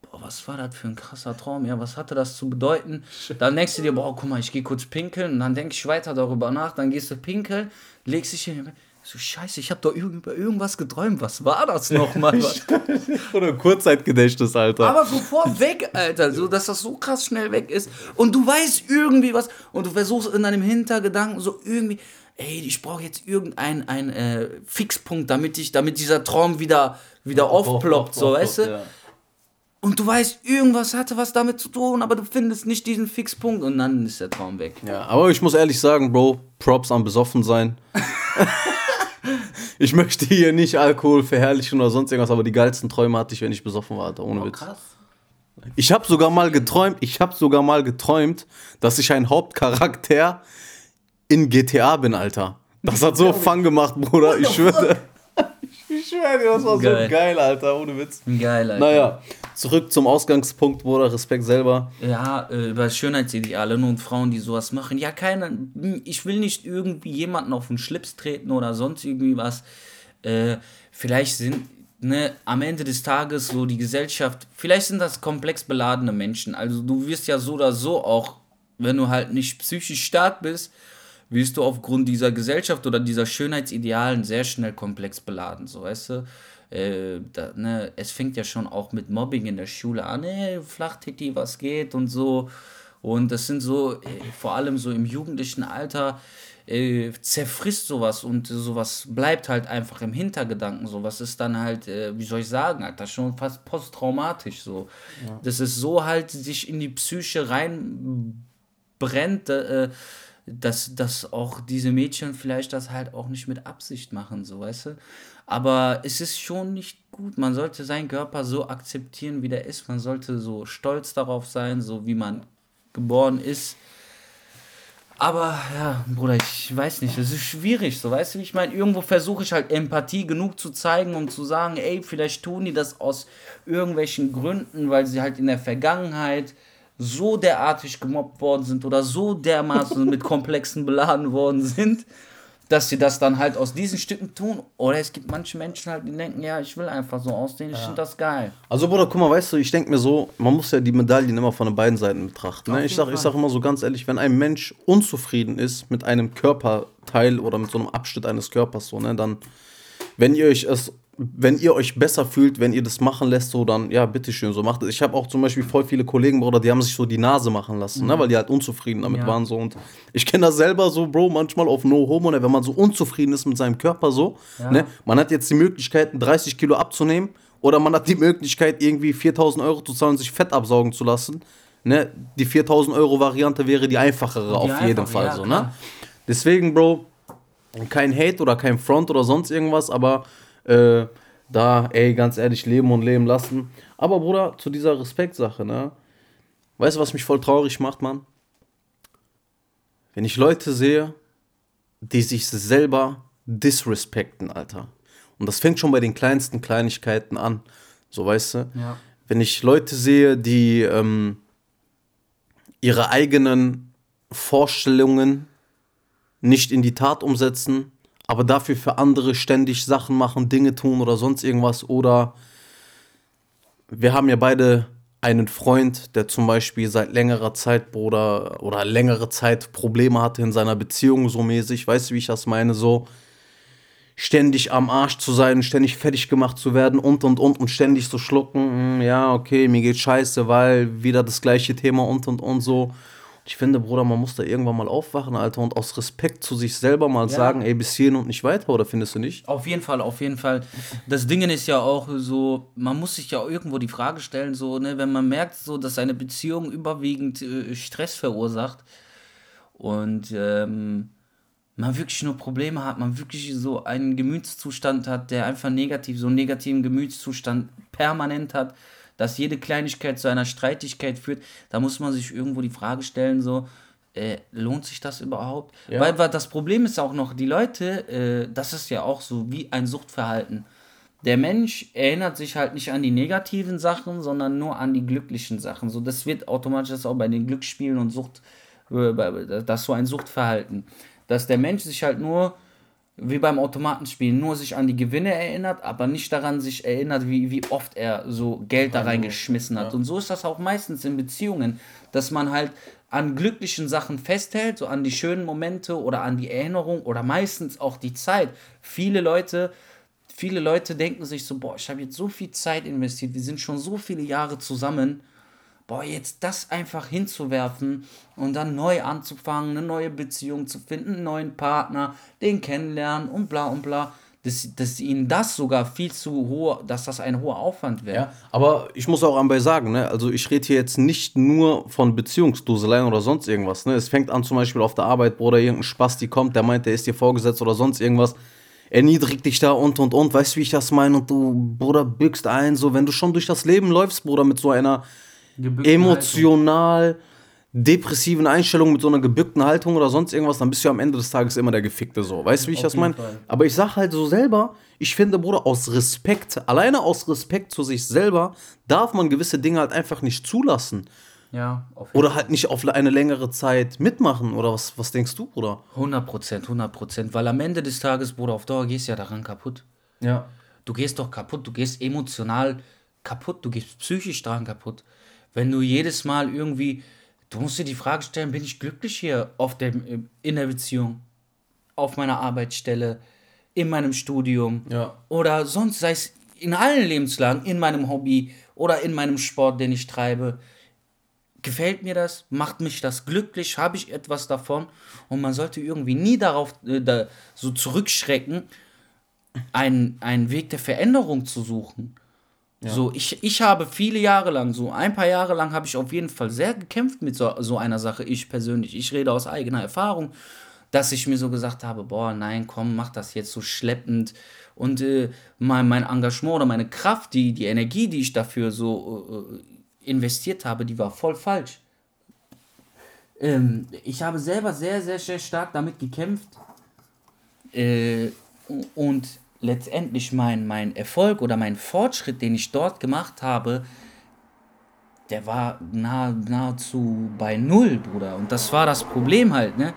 boah, was war das für ein krasser Traum? Ja, was hatte das zu bedeuten? Dann denkst du dir, boah, guck mal, ich gehe kurz pinkeln. Und dann denke ich weiter darüber nach. Dann gehst du pinkeln, legst dich hin. So, scheiße, ich habe doch über irgendwas geträumt. Was war das nochmal? (laughs) Oder Kurzzeitgedächtnis, Alter. Aber sofort weg, Alter, so dass das so krass schnell weg ist und du weißt irgendwie was und du versuchst in deinem Hintergedanken so irgendwie, ey, ich brauche jetzt irgendeinen einen, äh, Fixpunkt, damit ich, damit dieser Traum wieder wieder aufploppt, so, weißt du? Ja. Und du weißt, irgendwas hatte was damit zu tun, aber du findest nicht diesen Fixpunkt und dann ist der Traum weg. Ja, aber ich muss ehrlich sagen, Bro, Props am besoffen sein. (laughs) ich möchte hier nicht Alkohol verherrlichen oder sonst irgendwas, aber die geilsten Träume hatte ich, wenn ich besoffen war, Alter, ohne Witz. Krass. Ich habe sogar mal geträumt, ich habe sogar mal geträumt, dass ich ein Hauptcharakter in GTA bin, Alter. Das hat so Fun gemacht, Bruder, ich schwöre. Schwöre dir, das war Geil. so geil, Alter, ohne Witz. Geil, Alter. Naja, zurück zum Ausgangspunkt, Bruder, Respekt selber. Ja, äh, über Schönheitsideale und Frauen, die sowas machen. Ja, keiner. Ich will nicht irgendwie jemanden auf den Schlips treten oder sonst irgendwie was. Äh, vielleicht sind, ne, am Ende des Tages so die Gesellschaft, vielleicht sind das komplex beladene Menschen. Also du wirst ja so oder so auch, wenn du halt nicht psychisch stark bist, wirst du aufgrund dieser Gesellschaft oder dieser Schönheitsidealen sehr schnell komplex beladen, so weißt du. Äh, da, ne, es fängt ja schon auch mit Mobbing in der Schule an, ey, Flachtiti, was geht und so. Und das sind so, äh, vor allem so im jugendlichen Alter, äh, zerfrisst sowas und sowas bleibt halt einfach im Hintergedanken. Sowas ist dann halt, äh, wie soll ich sagen, Alter, schon fast posttraumatisch so. Das ist so halt sich in die Psyche reinbrennt, äh, dass, dass auch diese Mädchen vielleicht das halt auch nicht mit Absicht machen, so weißt du. Aber es ist schon nicht gut. Man sollte seinen Körper so akzeptieren, wie der ist. Man sollte so stolz darauf sein, so wie man geboren ist. Aber ja, Bruder, ich weiß nicht, es ist schwierig, so weißt du, ich meine, irgendwo versuche ich halt Empathie genug zu zeigen, um zu sagen, ey, vielleicht tun die das aus irgendwelchen Gründen, weil sie halt in der Vergangenheit so derartig gemobbt worden sind oder so dermaßen mit Komplexen beladen worden sind, dass sie das dann halt aus diesen Stücken tun. Oder es gibt manche Menschen halt, die denken, ja, ich will einfach so aussehen, ich finde das geil. Also, Bruder, guck mal, weißt du, ich denke mir so, man muss ja die Medaillen immer von den beiden Seiten betrachten. Ne? Ich sag, ich sag immer so ganz ehrlich, wenn ein Mensch unzufrieden ist mit einem Körperteil oder mit so einem Abschnitt eines Körpers, so, ne, dann, wenn ihr euch es wenn ihr euch besser fühlt, wenn ihr das machen lässt, so dann, ja, bitteschön, so macht es. Ich habe auch zum Beispiel voll viele Kollegen, Bruder, die haben sich so die Nase machen lassen, ne, weil die halt unzufrieden damit Ja. waren, so. Und ich kenne das selber so, Bro, manchmal auf No Homo, ne, wenn man so unzufrieden ist mit seinem Körper, so, ne, man hat jetzt die Möglichkeit, 30 Kilo abzunehmen oder man hat die Möglichkeit, irgendwie 4000 Euro zu zahlen und sich Fett absaugen zu lassen, ne. Die 4000 Euro Variante wäre die einfachere auf jeden einfache, Fall, ja, so, ne. Deswegen, Bro, kein Hate oder kein Front oder sonst irgendwas, aber äh, da, ey, ganz ehrlich, leben und leben lassen. Aber Bruder, zu dieser Respektsache, ne? Weißt du, was mich voll traurig macht, Mann? Wenn ich Leute sehe, die sich selber disrespekten, Alter. Und das fängt schon bei den kleinsten Kleinigkeiten an. So, weißt du? Ja. Wenn ich Leute sehe, die ähm, ihre eigenen Vorstellungen nicht in die Tat umsetzen, aber dafür für andere ständig Sachen machen, Dinge tun oder sonst irgendwas. Oder wir haben ja beide einen Freund, der zum Beispiel seit längerer Zeit, Bruder, oder längere Zeit Probleme hatte in seiner Beziehung, so mäßig. Weißt du, wie ich das meine? So ständig am Arsch zu sein, ständig fertig gemacht zu werden und und und und ständig so schlucken, hm, ja, okay, mir geht scheiße, weil wieder das gleiche Thema und und und so. Ich finde, Bruder, man muss da irgendwann mal aufwachen, Alter, und aus Respekt zu sich selber mal sagen, ey, bis hierhin und nicht weiter, oder findest du nicht? Auf jeden Fall, auf jeden Fall. Das Ding ist ja auch so, man muss sich ja irgendwo die Frage stellen, so, ne, wenn man merkt, so, dass eine Beziehung überwiegend äh, Stress verursacht und ähm, man wirklich nur Probleme hat, man wirklich so einen Gemütszustand hat, der einfach negativ, so einen negativen Gemütszustand permanent hat, dass jede Kleinigkeit zu einer Streitigkeit führt, da muss man sich irgendwo die Frage stellen, so, äh, lohnt sich das überhaupt? Ja. Weil, weil das Problem ist auch noch, die Leute, äh, das ist ja auch so wie ein Suchtverhalten. Der Mensch erinnert sich halt nicht an die negativen Sachen, sondern nur an die glücklichen Sachen. So, das wird automatisch das auch bei den Glücksspielen und Sucht, äh, das so ein Suchtverhalten. Dass der Mensch sich halt nur, wie beim Automatenspielen, nur sich an die Gewinne erinnert, aber nicht daran sich erinnert, wie, wie oft er so Geld da reingeschmissen hat. Und so ist das auch meistens in Beziehungen, dass man halt an glücklichen Sachen festhält, so an die schönen Momente oder an die Erinnerung oder meistens auch die Zeit. Viele Leute viele Leute denken sich so, boah, ich habe jetzt so viel Zeit investiert, wir sind schon so viele Jahre zusammen, boah, jetzt das einfach hinzuwerfen und dann neu anzufangen, eine neue Beziehung zu finden, einen neuen Partner, den kennenlernen und bla und bla, dass, dass ihnen das sogar viel zu hoch, dass das ein hoher Aufwand wäre. Ja, aber ich muss auch anbei sagen, ne, also ich rede hier jetzt nicht nur von Beziehungsduseleien oder sonst irgendwas, ne. Es fängt an zum Beispiel auf der Arbeit, Bruder, irgendein Spaß, die kommt, der meint, der ist dir vorgesetzt oder sonst irgendwas. Erniedrigt dich da und und und, weißt du, wie ich das meine? Und du, Bruder, bückst ein, so, wenn du schon durch das Leben läufst, Bruder, mit so einer Gebückten emotional depressiven Einstellung, mit so einer gebückten Haltung oder sonst irgendwas, dann bist du am Ende des Tages immer der Gefickte so. Weißt du, wie ich Auf das meine? Aber ich sag halt so selber, ich finde, Bruder, aus Respekt, alleine aus Respekt zu sich selber, darf man gewisse Dinge halt einfach nicht zulassen. Ja, Oder halt nicht auf eine längere Zeit mitmachen. Oder was, was denkst du, Bruder? 100 Prozent, 100 Prozent, weil am Ende des Tages, Bruder, auf Dauer gehst du ja daran kaputt. Ja. Du gehst doch kaputt, du gehst emotional kaputt, du gehst psychisch dran kaputt. Wenn du jedes Mal irgendwie, du musst dir die Frage stellen, bin ich glücklich hier auf dem, in der Beziehung, auf meiner Arbeitsstelle, in meinem Studium Ja. oder sonst, sei es in allen Lebenslagen, in meinem Hobby oder in meinem Sport, den ich treibe. Gefällt mir das? Macht mich das glücklich? Habe ich etwas davon? Und man sollte irgendwie nie darauf äh, da, so zurückschrecken, einen, einen Weg der Veränderung zu suchen. So, ich, ich habe viele Jahre lang, so ein paar Jahre lang, habe ich auf jeden Fall sehr gekämpft mit so, so einer Sache, ich persönlich. Ich rede aus eigener Erfahrung, dass ich mir so gesagt habe, boah, nein, komm, mach das jetzt so schleppend. Und äh, mein, mein Engagement oder meine Kraft, die, die Energie, die ich dafür so äh, investiert habe, die war voll falsch. Ähm, ich habe selber sehr, sehr, sehr stark damit gekämpft. Äh, und letztendlich mein, mein Erfolg oder mein Fortschritt, den ich dort gemacht habe, der war nah, nahezu bei Null, Bruder. Und das war das Problem halt, ne?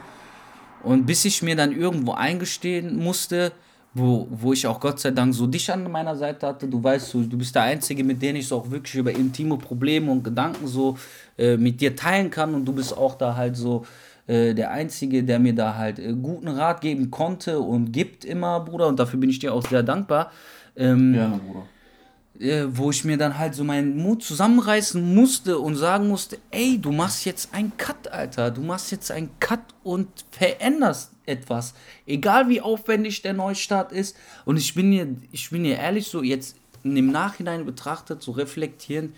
Und bis ich mir dann irgendwo eingestehen musste, wo, wo ich auch Gott sei Dank so dich an meiner Seite hatte, du weißt, du, du bist der Einzige, mit dem ich so auch wirklich über intime Probleme und Gedanken so äh, mit dir teilen kann und du bist auch da halt so äh, der Einzige, der mir da halt äh, guten Rat geben konnte und gibt immer, Bruder, und dafür bin ich dir auch sehr dankbar. Ähm, Gerne, Bruder. äh, wo ich mir dann halt so meinen Mut zusammenreißen musste und sagen musste, ey, du machst jetzt einen Cut, Alter. Du machst jetzt einen Cut und veränderst etwas. Egal wie aufwendig der Neustart ist. Und ich bin hier, ich bin hier ehrlich so, jetzt im Nachhinein betrachtet, so reflektieren,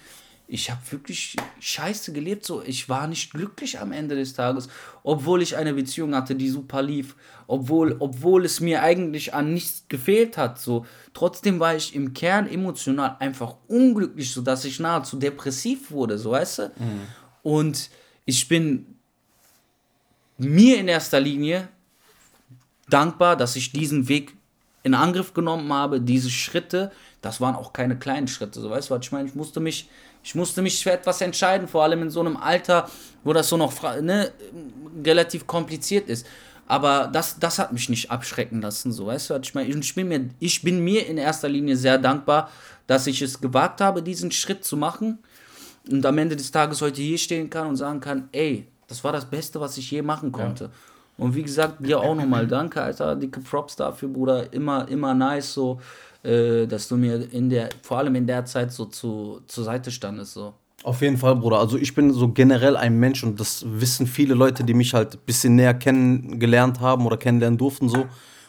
ich habe wirklich scheiße gelebt. So, ich war nicht glücklich am Ende des Tages, obwohl ich eine Beziehung hatte, die super lief, obwohl, obwohl es mir eigentlich an nichts gefehlt hat. So, trotzdem war ich im Kern emotional einfach unglücklich, so dass ich nahezu depressiv wurde. So, weißt du? Und ich bin mir in erster Linie dankbar, dass ich diesen Weg in Angriff genommen habe, diese Schritte, das waren auch keine kleinen Schritte, so weißt du, was ich meine, ich musste mich, ich musste mich für etwas entscheiden, vor allem in so einem Alter, wo das so noch ne, relativ kompliziert ist. Aber das, das hat mich nicht abschrecken lassen, so weißt du, ich meine, ich bin mir, ich bin mir in erster Linie sehr dankbar, dass ich es gewagt habe, diesen Schritt zu machen und am Ende des Tages heute hier stehen kann und sagen kann, ey, das war das Beste, was ich je machen konnte. Und wie gesagt, dir auch nochmal danke, Alter, dicke Props dafür, Bruder. Immer, immer nice, so, äh, dass du mir in der, vor allem in der Zeit so zu, zur Seite standest, so. Auf jeden Fall, Bruder. Also ich bin so generell ein Mensch und das wissen viele Leute, die mich halt ein bisschen näher kennengelernt haben oder kennenlernen durften. So,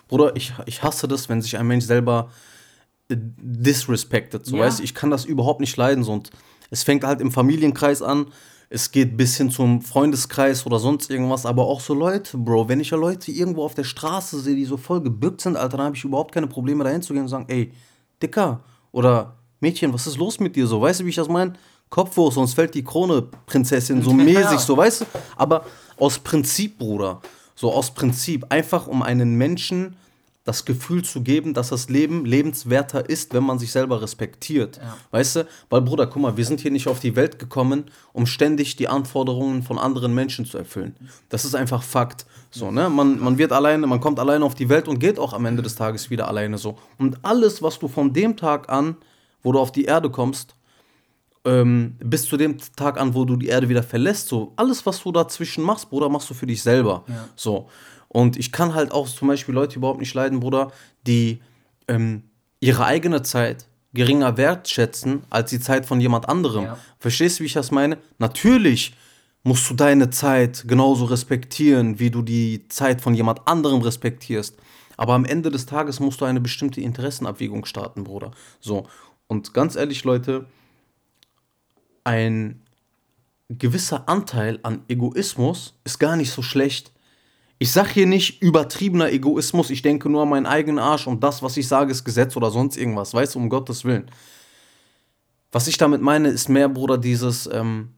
Bruder, ich, ich hasse das, wenn sich ein Mensch selber äh, disrespected. So, Ja. weißt ich kann das überhaupt nicht leiden. So. Und es fängt halt im Familienkreis an. Es geht bis hin zum Freundeskreis oder sonst irgendwas, aber auch so Leute, Bro, wenn ich ja Leute irgendwo auf der Straße sehe, die so voll gebückt sind, Alter, dann habe ich überhaupt keine Probleme dahin zu gehen und sagen, ey, Dicker oder Mädchen, was ist los mit dir so? Weißt du, wie ich das meine? Kopf hoch, sonst fällt die Krone, Prinzessin, so (laughs) mäßig, so, weißt du? Aber aus Prinzip, Bruder, so aus Prinzip, einfach um einen Menschen das Gefühl zu geben, dass das Leben lebenswerter ist, wenn man sich selber respektiert. Weißt du? Weil, Bruder, guck mal, wir sind hier nicht auf die Welt gekommen, um ständig die Anforderungen von anderen Menschen zu erfüllen. Das ist einfach Fakt. So, ne? man, man wird alleine, man kommt alleine auf die Welt und geht auch am Ende des Tages wieder alleine so. Und alles, was du von dem Tag an, wo du auf die Erde kommst, ähm, bis zu dem Tag an, wo du die Erde wieder verlässt, so alles, was du dazwischen machst, Bruder, machst du für dich selber. So. Und ich kann halt auch zum Beispiel Leute überhaupt nicht leiden, Bruder, die ähm, ihre eigene Zeit geringer wertschätzen als die Zeit von jemand anderem. Ja. Verstehst du, wie ich das meine? Natürlich musst du deine Zeit genauso respektieren, wie du die Zeit von jemand anderem respektierst. Aber am Ende des Tages musst du eine bestimmte Interessenabwägung starten, Bruder. So. Und ganz ehrlich, Leute, ein gewisser Anteil an Egoismus ist gar nicht so schlecht. Ich sage hier nicht übertriebener Egoismus, ich denke nur an meinen eigenen Arsch und das, was ich sage, ist Gesetz oder sonst irgendwas, weißt du, um Gottes Willen. Was ich damit meine, ist mehr, Bruder, dieses, ähm,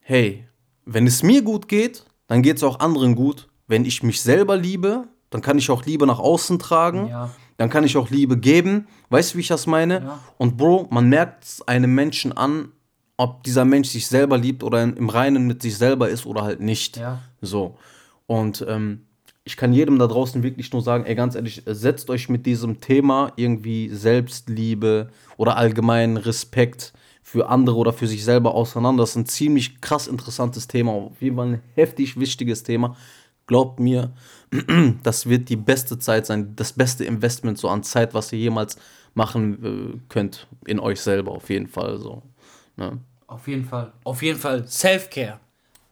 hey, wenn es mir gut geht, dann geht es auch anderen gut. Wenn ich mich selber liebe, dann kann ich auch Liebe nach außen tragen. Ja. Dann kann ich auch Liebe geben. Weißt du, wie ich das meine? Ja. Und Bro, man merkt es einem Menschen an, ob dieser Mensch sich selber liebt oder im Reinen mit sich selber ist oder halt nicht. Ja. So. Und ähm, ich kann jedem da draußen wirklich nur sagen, ey, ganz ehrlich, setzt euch mit diesem Thema irgendwie Selbstliebe oder allgemein Respekt für andere oder für sich selber auseinander. Das ist ein ziemlich krass interessantes Thema, auf jeden Fall ein heftig wichtiges Thema. Glaubt mir, (clears throat) das wird die beste Zeit sein, das beste Investment so an Zeit, was ihr jemals machen äh, könnt in euch selber, auf jeden Fall so. Ne? Auf jeden Fall. Auf jeden Fall Self-Care.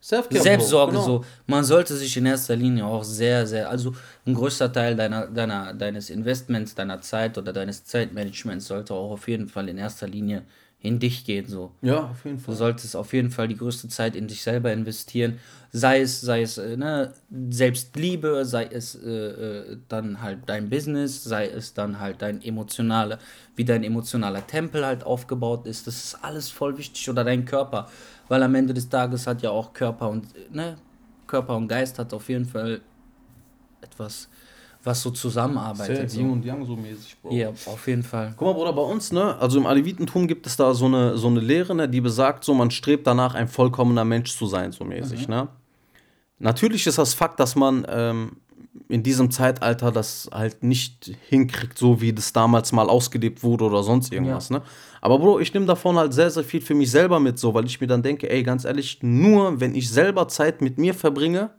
Selbstsorge genau. so. Man sollte sich in erster Linie auch sehr, sehr, also ein größter Teil deiner, deiner, deines Investments, deiner Zeit oder deines Zeitmanagements sollte auch auf jeden Fall in erster Linie in dich gehen so. Ja, auf jeden Du Fall. solltest auf jeden Fall die größte Zeit in dich selber investieren. Sei es, sei es äh, ne, Selbstliebe, sei es äh, äh, dann halt dein Business, sei es dann halt dein emotionale, wie dein emotionaler Tempel halt aufgebaut ist. Das ist alles voll wichtig. Oder dein Körper. Weil am Ende des Tages hat ja auch Körper und ne, Körper und Geist hat auf jeden Fall etwas, was so zusammenarbeitet. Yin So. und Yang so mäßig, Bro. Ja, auf jeden Fall. Guck mal, Bruder, bei uns, ne, also im Alevitentum gibt es da so eine, so eine Lehre, ne, die besagt, so, man strebt danach, ein vollkommener Mensch zu sein, so mäßig, ne. Natürlich ist das Fakt, dass man ähm, in diesem Zeitalter das halt nicht hinkriegt, so wie das damals mal ausgelebt wurde oder sonst irgendwas, ne. Aber Bro, ich nehme davon halt sehr, sehr viel für mich selber mit, so, weil ich mir dann denke, ey, ganz ehrlich, nur wenn ich selber Zeit mit mir verbringe,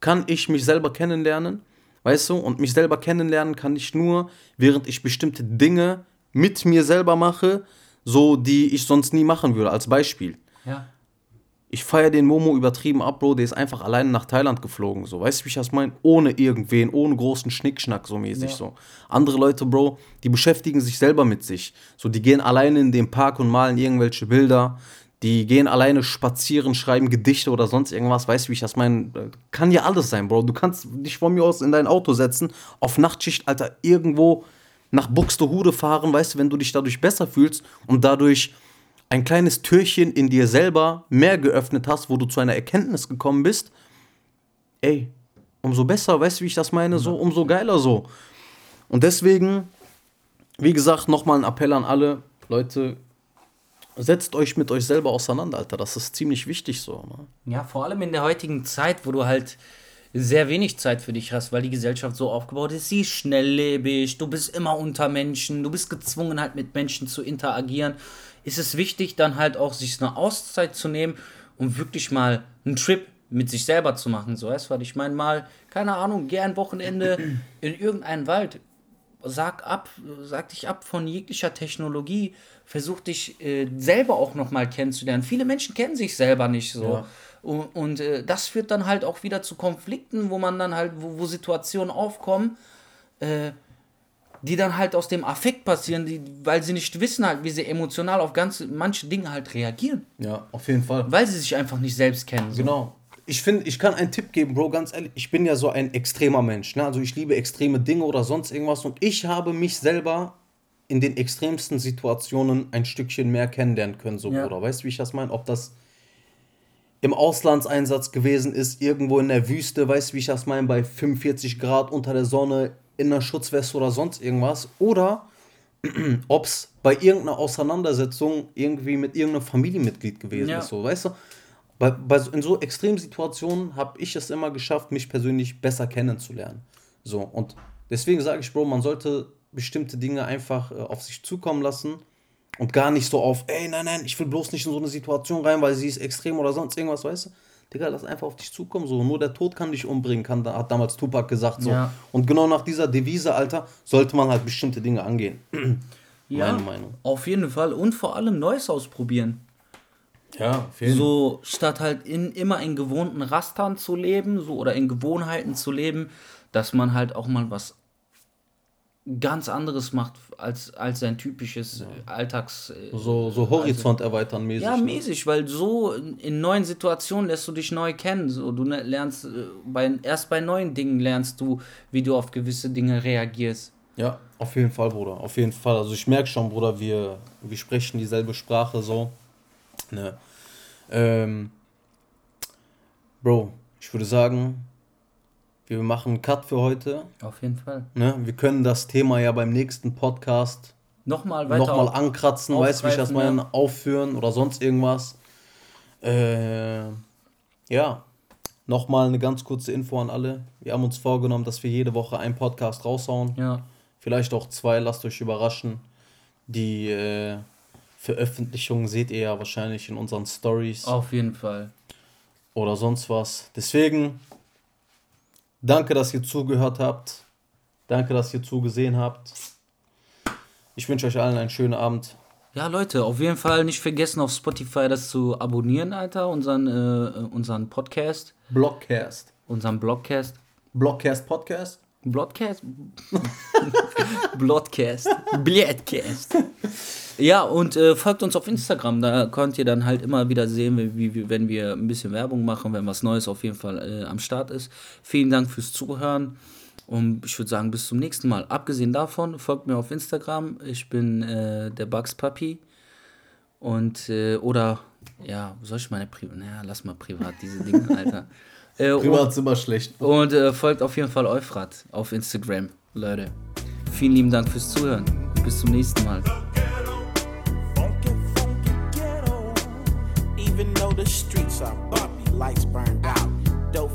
kann ich mich selber kennenlernen Weißt du? Und mich selber kennenlernen kann ich nur, während ich bestimmte Dinge mit mir selber mache, so die ich sonst nie machen würde. Als Beispiel. Ja. Ich feiere den Momo übertrieben ab, Bro. Der ist einfach alleine nach Thailand geflogen. So, weißt du, wie ich das meine? Ohne irgendwen, ohne großen Schnickschnack, so mäßig. Ja. So. Andere Leute, Bro, die beschäftigen sich selber mit sich. So, die gehen alleine in den Park und malen irgendwelche Bilder. Die gehen alleine spazieren, schreiben Gedichte oder sonst irgendwas. Weißt du, wie ich das meine? Kann ja alles sein, Bro. Du kannst dich von mir aus in dein Auto setzen, auf Nachtschicht, Alter, irgendwo nach Buxtehude fahren, weißt du, wenn du dich dadurch besser fühlst und dadurch ein kleines Türchen in dir selber mehr geöffnet hast, wo du zu einer Erkenntnis gekommen bist, ey, umso besser, weißt du, wie ich das meine? So, umso geiler so. Und deswegen, wie gesagt, nochmal ein Appell an alle Leute, setzt euch mit euch selber auseinander, Alter. Das ist ziemlich wichtig so. Ne? Ja, vor allem in der heutigen Zeit, wo du halt sehr wenig Zeit für dich hast, weil die Gesellschaft so aufgebaut ist. Sie ist schnelllebig, du bist immer unter Menschen, du bist gezwungen halt mit Menschen zu interagieren. Ist es wichtig, dann halt auch sich eine Auszeit zu nehmen und wirklich mal einen Trip mit sich selber zu machen. So, weißt du, ich meine? Mal, keine Ahnung, geh ein Wochenende (clears throat) in irgendeinen Wald, sag ab, sag dich ab von jeglicher Technologie, versuch dich äh, selber auch nochmal kennenzulernen. Viele Menschen kennen sich selber nicht so. Ja. Und, und äh, das führt dann halt auch wieder zu Konflikten, wo man dann halt, wo, wo Situationen aufkommen, äh, die dann halt aus dem Affekt passieren, die, weil sie nicht wissen halt, wie sie emotional auf ganz manche Dinge halt reagieren. Ja, auf jeden Fall. Weil sie sich einfach nicht selbst kennen. So. Genau. Ich finde, ich kann einen Tipp geben, Bro, ganz ehrlich. Ich bin ja so ein extremer Mensch. Ne? Also ich liebe extreme Dinge oder sonst irgendwas. Und ich habe mich selber in den extremsten Situationen ein Stückchen mehr kennenlernen können, so Ja. Bruder. Weißt du, wie ich das meine? Ob das im Auslandseinsatz gewesen ist, irgendwo in der Wüste, weißt du, wie ich das meine, bei 45 Grad unter der Sonne, in einer Schutzweste oder sonst irgendwas. Oder (clears throat) ob es bei irgendeiner Auseinandersetzung irgendwie mit irgendeinem Familienmitglied gewesen Ja. ist, so, weißt du? Bei, bei, so- in so Extremsituationen habe ich es immer geschafft, mich persönlich besser kennenzulernen. So, und deswegen sage ich, Bro, man sollte bestimmte Dinge einfach äh, auf sich zukommen lassen und gar nicht so auf, ey, nein, nein, ich will bloß nicht in so eine Situation rein, weil sie ist extrem oder sonst irgendwas, weißt du? Digga, lass einfach auf dich zukommen, so. Nur der Tod kann dich umbringen, kann, hat damals Tupac gesagt, so. Ja. Und genau nach dieser Devise, Alter, sollte man halt bestimmte Dinge angehen. (clears throat) Ja, Meine Meinung. Auf jeden Fall. Und vor allem Neues ausprobieren. Ja, So, statt halt in, immer in gewohnten Rastern zu leben, so oder in Gewohnheiten zu leben, dass man halt auch mal was ganz anderes macht als, als sein typisches Alltags. äh, So, so Horizont erweitern mäßig. Ja, ne? mäßig, weil so in, in neuen Situationen lässt du dich neu kennen. So, du ne- lernst, äh, bei, erst bei neuen Dingen lernst du, wie du auf gewisse Dinge reagierst. Ja, auf jeden Fall, Bruder. Auf jeden Fall. Also ich merke schon, Bruder, wir, wir sprechen dieselbe Sprache so. Ne. Ähm, Bro, ich würde sagen, wir machen einen Cut für heute. Auf jeden Fall. Ne? Wir können das Thema ja beim nächsten Podcast Nochmal weiter. nochmal auf- ankratzen, weißt du, wie ich das meine, aufführen oder sonst irgendwas. Äh, ja, nochmal eine ganz kurze Info an alle. Wir haben uns vorgenommen, dass wir jede Woche einen Podcast raushauen. Ja. Vielleicht auch zwei, lasst euch überraschen. Die äh, Veröffentlichungen seht ihr ja wahrscheinlich in unseren Stories Auf jeden Fall. oder sonst was. Deswegen, danke, dass ihr zugehört habt. Danke, dass ihr zugesehen habt. Ich wünsche euch allen einen schönen Abend. Ja, Leute, auf jeden Fall nicht vergessen, auf Spotify das zu abonnieren, Alter, unseren, äh, unseren Podcast, Blockcast. unseren Blogcast. Blockcast Podcast. Bloodcast? (laughs) Bloodcast. Bloodcast. Ja, und äh, folgt uns auf Instagram. Da könnt ihr dann halt immer wieder sehen, wie, wie, wie- wenn wir ein bisschen Werbung machen, wenn was Neues auf jeden Fall äh, am Start ist. Vielen Dank fürs Zuhören. Und ich würde sagen, bis zum nächsten Mal. Abgesehen davon, folgt mir auf Instagram. Ich bin äh, der Bugs Papi. Und, äh, oder, ja, soll ich meine Privat. Naja, lass mal privat diese Dinge, (laughs) Alter. Äh, und- Privat immer schlecht. und äh, folgt auf jeden Fall Euphrat auf Instagram, Leute. Vielen lieben Dank fürs Zuhören. Bis zum nächsten Mal. Even though the streets are bumpy, lights burned out. Dope